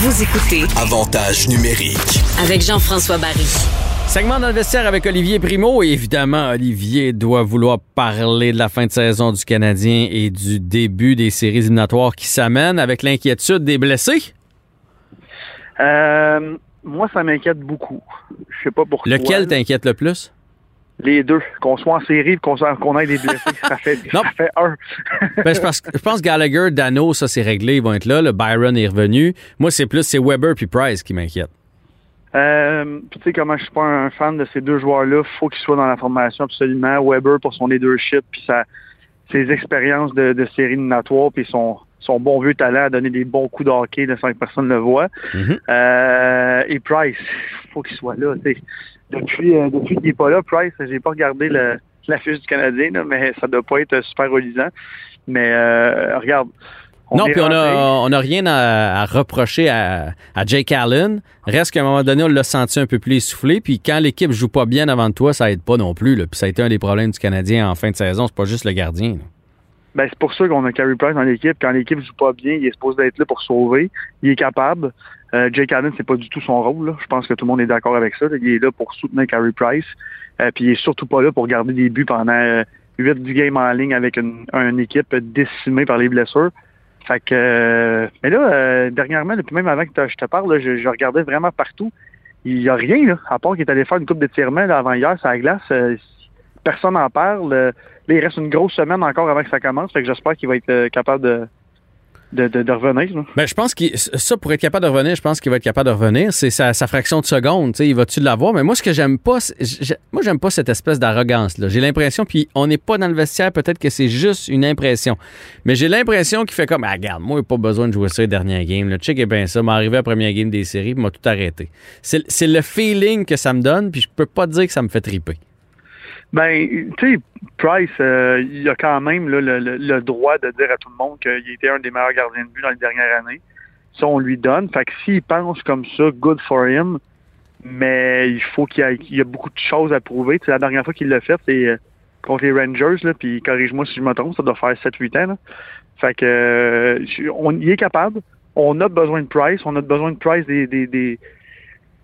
Vous écoutez Avantage numérique. avec Jean-François Barry. Segment vestiaire avec Olivier Primo. Et évidemment, Olivier doit vouloir parler de la fin de saison du Canadien et du début des séries éliminatoires qui s'amènent avec l'inquiétude des blessés. Euh, moi, ça m'inquiète beaucoup. Je sais pas pourquoi. Lequel t'inquiète le plus? Les deux. Qu'on soit en série et qu'on qu'on ait des blessés. ça, fait, Non. ça fait un. Ben, je, pense, je pense Gallagher, Dano, ça c'est réglé, ils vont être là. Le Byron est revenu. Moi, c'est plus c'est Weber puis Price qui m'inquiète. Euh, tu sais comment je suis pas un fan de ces deux joueurs-là, faut qu'ils soient dans la formation absolument. Weber pour son leadership puis sa, ses expériences de, de série éliminatoire puis son son bon vieux talent à donner des bons coups de hockey de sans que personne le voit. Mhm. Euh, et Price, faut qu'il soit là. tu sais. Depuis euh, depuis qu'il n'est pas là, Price, j'ai pas regardé le, la fiche du Canadien, là, mais ça doit pas être super relisant. Mais euh, regarde. non, puis on a, rentré- on a rien à, à reprocher à, à Jake Allen. Reste qu'à un moment donné, on l'a senti un peu plus essoufflé. Puis quand l'équipe joue pas bien avant de toi, ça aide pas non plus. Là. Puis ça a été un des problèmes du Canadien en fin de saison. C'est pas juste le gardien. là. Ben, c'est pour ça qu'on a Carey Price dans l'équipe. Quand l'équipe joue pas bien, il est supposé être là pour sauver. Il est capable. Euh, Jake Allen, c'est pas du tout son rôle. là. Je pense que tout le monde est d'accord avec ça. Il est là pour soutenir Carey Price. Euh, puis il est surtout pas là pour garder des buts pendant euh, 8 games en ligne avec une, une équipe décimée par les blessures. Fait que euh, mais là, euh, dernièrement, depuis même avant que je te parle, là, je, je regardais vraiment partout. Il y a rien, là, à part qu'il est allé faire une coupe d'étirement avant hier sur la glace. euh, personne n'en parle. Là, il reste une grosse semaine encore avant que ça commence. Fait que j'espère qu'il va être capable de, de, revenir. là. Ben, je pense que ça, pour être capable de revenir, je pense qu'il va être capable de revenir. C'est sa, fraction de seconde. Il va-tu l'avoir? Mais moi, ce que j'aime pas, moi, j'aime pas cette espèce d'arrogance-là. J'ai l'impression, puis on n'est pas dans le vestiaire, peut-être que c'est juste une impression. Mais j'ai l'impression qu'il fait comme, ah, regarde, moi, j'ai pas besoin de jouer ça les dernières games. Le check est bien ça. M'arriver à la première game des séries, m'a tout arrêté. C'est le feeling que ça me donne, puis je peux pas dire que ça me fait triper. Ben, tu sais, Price, euh, il a quand même le, droit de dire à tout le monde qu'il était un des meilleurs gardiens de but dans les dernières années. Ça, on lui donne. Fait que s'il pense comme ça, good for him. Mais il faut qu'il y, y a beaucoup de choses à prouver. Tu sais, la dernière fois qu'il l'a fait, c'est euh, contre les Rangers. Puis corrige-moi si je me trompe, ça doit faire 7-8 ans. Là. Fait que euh, on y est capable. On a besoin de Price. On a besoin de Price des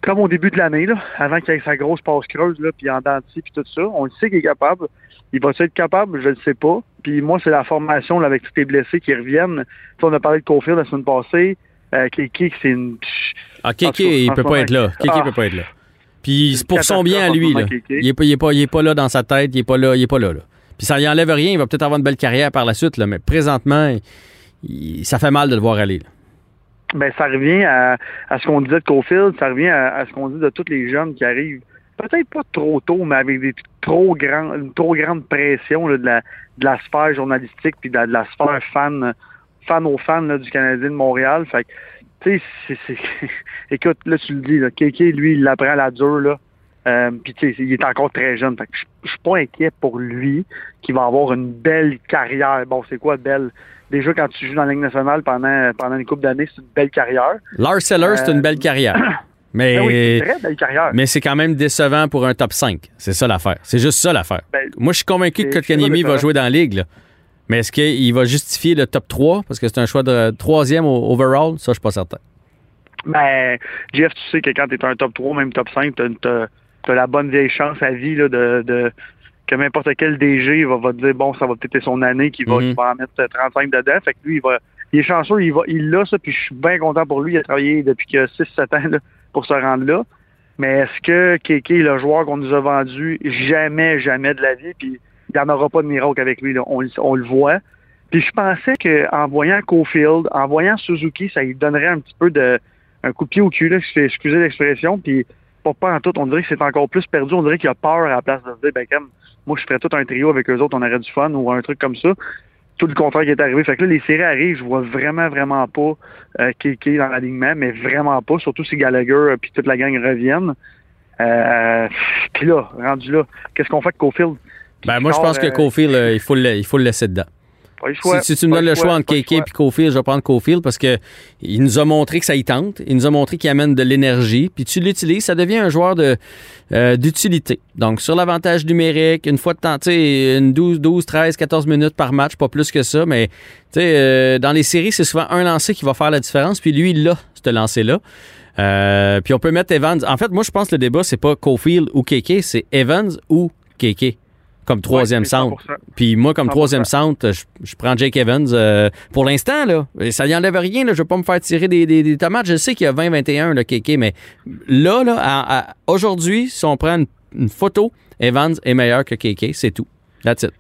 comme au début de l'année, là, avant qu'il ait sa grosse passe creuse, là, puis en dentier, puis tout ça. On le sait qu'il est capable. Il va être capable? Je ne sais pas. Puis moi, c'est la formation là, avec tous les blessés qui reviennent. On a parlé de Cofield la semaine passée. Euh, Kiki, c'est une... Ah, Kéké, il peut pas être là. Kéké ah. peut pas être là. Puis c'est pour son bien à lui. Là. Il, est pas, il, est pas, il est pas là dans sa tête, il est pas là, il est pas là. là. Puis ça lui enlève rien, il va peut-être avoir une belle carrière par la suite, là, mais présentement, il- ça fait mal de le voir aller. là. Ben, ça revient à, ce qu'on disait de Cofield, ça revient à, ce qu'on dit de tous les jeunes qui arrivent, peut-être pas trop tôt, mais avec des trop grands, une trop grande pression de, la, sphère journalistique puis de la, sphère fan fan aux fans du Canadien de Montréal. Fait tu sais, c'est, écoute, là, tu le dis, là, lui, il l'apprend à la dure, là. Euh, Puis, tu sais, il est encore très jeune. Fait que je suis pas inquiet pour lui, qui va avoir une belle carrière. Bon, c'est quoi belle? Déjà, quand tu joues dans la Ligue nationale pendant, pendant une couple d'années, c'est une belle carrière. Lars Eller, c'est Euh, une belle carrière. Mais, Ben oui, c'est une très belle carrière. mais c'est quand même décevant pour un top 5. C'est ça l'affaire. C'est juste ça l'affaire. Ben, Moi, je suis convaincu que Kotkaniemi va jouer dans la ligue. là. Mais est-ce qu'il va justifier le top 3 parce que c'est un choix de troisième au overall? Ça, je suis pas certain. Ben, Jeff, tu sais que quand tu es un top 3, même top 5, tu as, la bonne vieille chance à vie là, de, de- que n'importe quel DG va, va dire bon, ça va peut-être être son année qui va, Mhm. qui va en mettre euh, 35 dedans. Fait que lui, il va. Il est chanceux, il va, il l'a ça, puis je suis bien content pour lui. Il a travaillé depuis que 6-7 ans là, pour se rendre là. Mais est-ce que Kéké, le joueur qu'on nous a vendu, jamais, jamais de la vie, puis il n'y en aura pas de miracle avec lui, là. On, le- on le voit. Puis je pensais qu'en voyant Cofield, en voyant Suzuki, ça lui donnerait un petit peu de un coup de pied au cul, là, excusez l'expression, puis pas pas en tout, on dirait que c'est encore plus perdu, on dirait qu'il a peur à la place de se dire, ben comme, moi je ferais tout un trio avec eux autres, on aurait du fun ou un truc comme ça. Tout le contraire qui est arrivé. Fait que là, les séries arrivent, je vois vraiment, vraiment pas euh, Kéké dans l'alignement, mais vraiment pas, surtout si Gallagher euh, puis toute la gang reviennent. Euh, puis là, rendu là, qu'est-ce qu'on fait avec Cofield? Ben, moi, je pense que euh, Cofield, euh, il, faut le, il faut le laisser dedans. Pas le choix, si, si tu me donnes le choix entre KK et Cofield, je vais prendre Cofield parce que il nous a montré que ça y tente. Il nous a montré qu'il amène de l'énergie. Puis tu l'utilises, ça devient un joueur de euh, d'utilité. Donc, sur l'avantage numérique, une fois de temps, tu sais, une 12, 12, 13, 14 minutes par match, pas plus que ça. Mais, tu sais, euh, dans les séries, c'est souvent un lancer qui va faire la différence. Puis lui, il a ce lancer-là. Euh, puis on peut mettre Evans. En fait, moi, je pense que le débat, c'est pas Cofield ou KK, c'est Evans ou KK comme troisième Ouais, centre. 100%. Puis moi, comme 100%. troisième centre, je, je prends Jake Evans. euh, pour l'instant, là, ça n'y enlève rien. Là, je ne vais pas me faire tirer des, des- des tomates. Je sais qu'il y a 20-21, le KK, mais là, là aujourd'hui, si on prend une, une photo, Evans est meilleur que KK. C'est tout. That's it.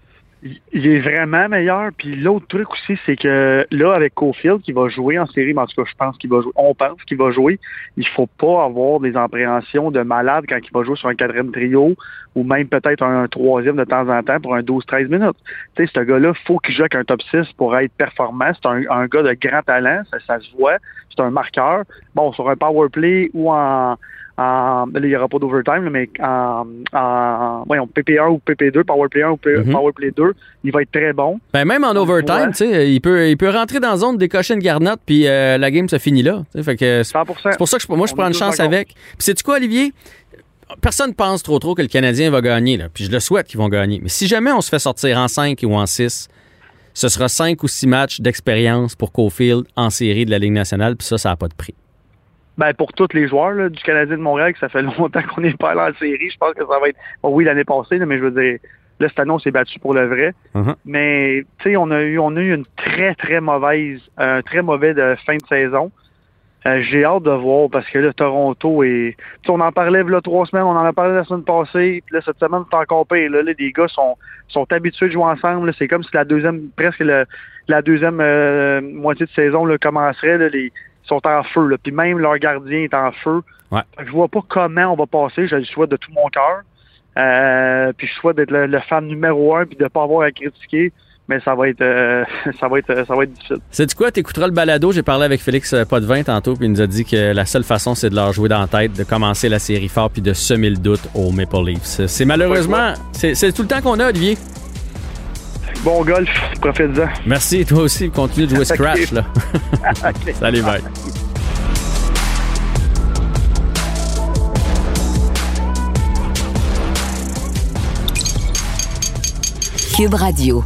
Il- est vraiment meilleur. Puis l'autre truc aussi, c'est que là, avec Cofield, qui va jouer en série, mais en tout cas, je pense qu'il va jouer. On pense qu'il va jouer. Il faut pas avoir des appréhensions de malade quand il va jouer sur un quatrième trio ou même peut-être un, troisième de temps en temps pour un 12-13 minutes. Tu sais, ce gars-là, faut qu'il joue avec un top 6 pour être performant. C'est un, un gars de grand talent, ça, ça se voit. C'est un marqueur. Bon, sur un power play ou en, en là, il n'y aura pas d'overtime, mais en, en voyons, PP1 ou PP2, Powerplay 1 ou P- Mhm. Powerplay 2, il va être très bon. Ben, même en overtime, Ouais. il peut, il peut rentrer dans la zone, décocher une garnotte, puis euh, la game se finit là. Fait que c'est 100 C'est pour ça que je- moi, je On prends une chance avec. Puis, sais-tu quoi, Olivier? Personne pense trop trop que le Canadien va gagner. Là. Puis je le souhaite qu'ils vont gagner. Mais si jamais on se fait sortir en 5 ou en 6, ce sera 5 ou 6 matchs d'expérience pour Cofield en série de la Ligue nationale. Puis ça, ça n'a pas de prix. Ben, pour tous les joueurs là, du Canadien de Montréal, que ça fait longtemps qu'on n'est pas allé en série, je pense que ça va être. Bon, oui, l'année passée, mais je veux dire, là, cette année, on s'est battu pour le vrai. Mhm. Mais, tu sais, on a eu on a eu une très, très mauvaise, un très mauvais de fin de saison. Euh, J'ai hâte de voir parce que là, Toronto est. On en parlait là trois semaines, on en a parlé la semaine passée, puis là, cette semaine, c'est encore pire. Là, les gars sont, sont habitués de jouer ensemble. C'est comme si la deuxième, presque le- la deuxième euh, moitié de saison là, commencerait. Là, les, sont en feu. Là. Puis même leur gardien est en feu. Ouais. Je vois pas comment on va passer. Je le souhaite de tout mon cœur. Euh, puis je souhaite d'être le, le fan numéro un puis de pas avoir à critiquer. Mais ça va être euh, ça va être euh, ça va être difficile. C'est du quoi? T'écouteras le balado. J'ai parlé avec Félix euh, Potvin tantôt, puis il nous a dit que la seule façon, c'est de leur jouer dans la tête, de commencer la série fort, puis de semer le doute aux Maple Leafs. C'est malheureusement, c'est tout le temps qu'on a, Olivier. Bon golf, profite-en. Merci, toi aussi, continue de jouer Scratch. Là. Salut, bye. Cube Radio.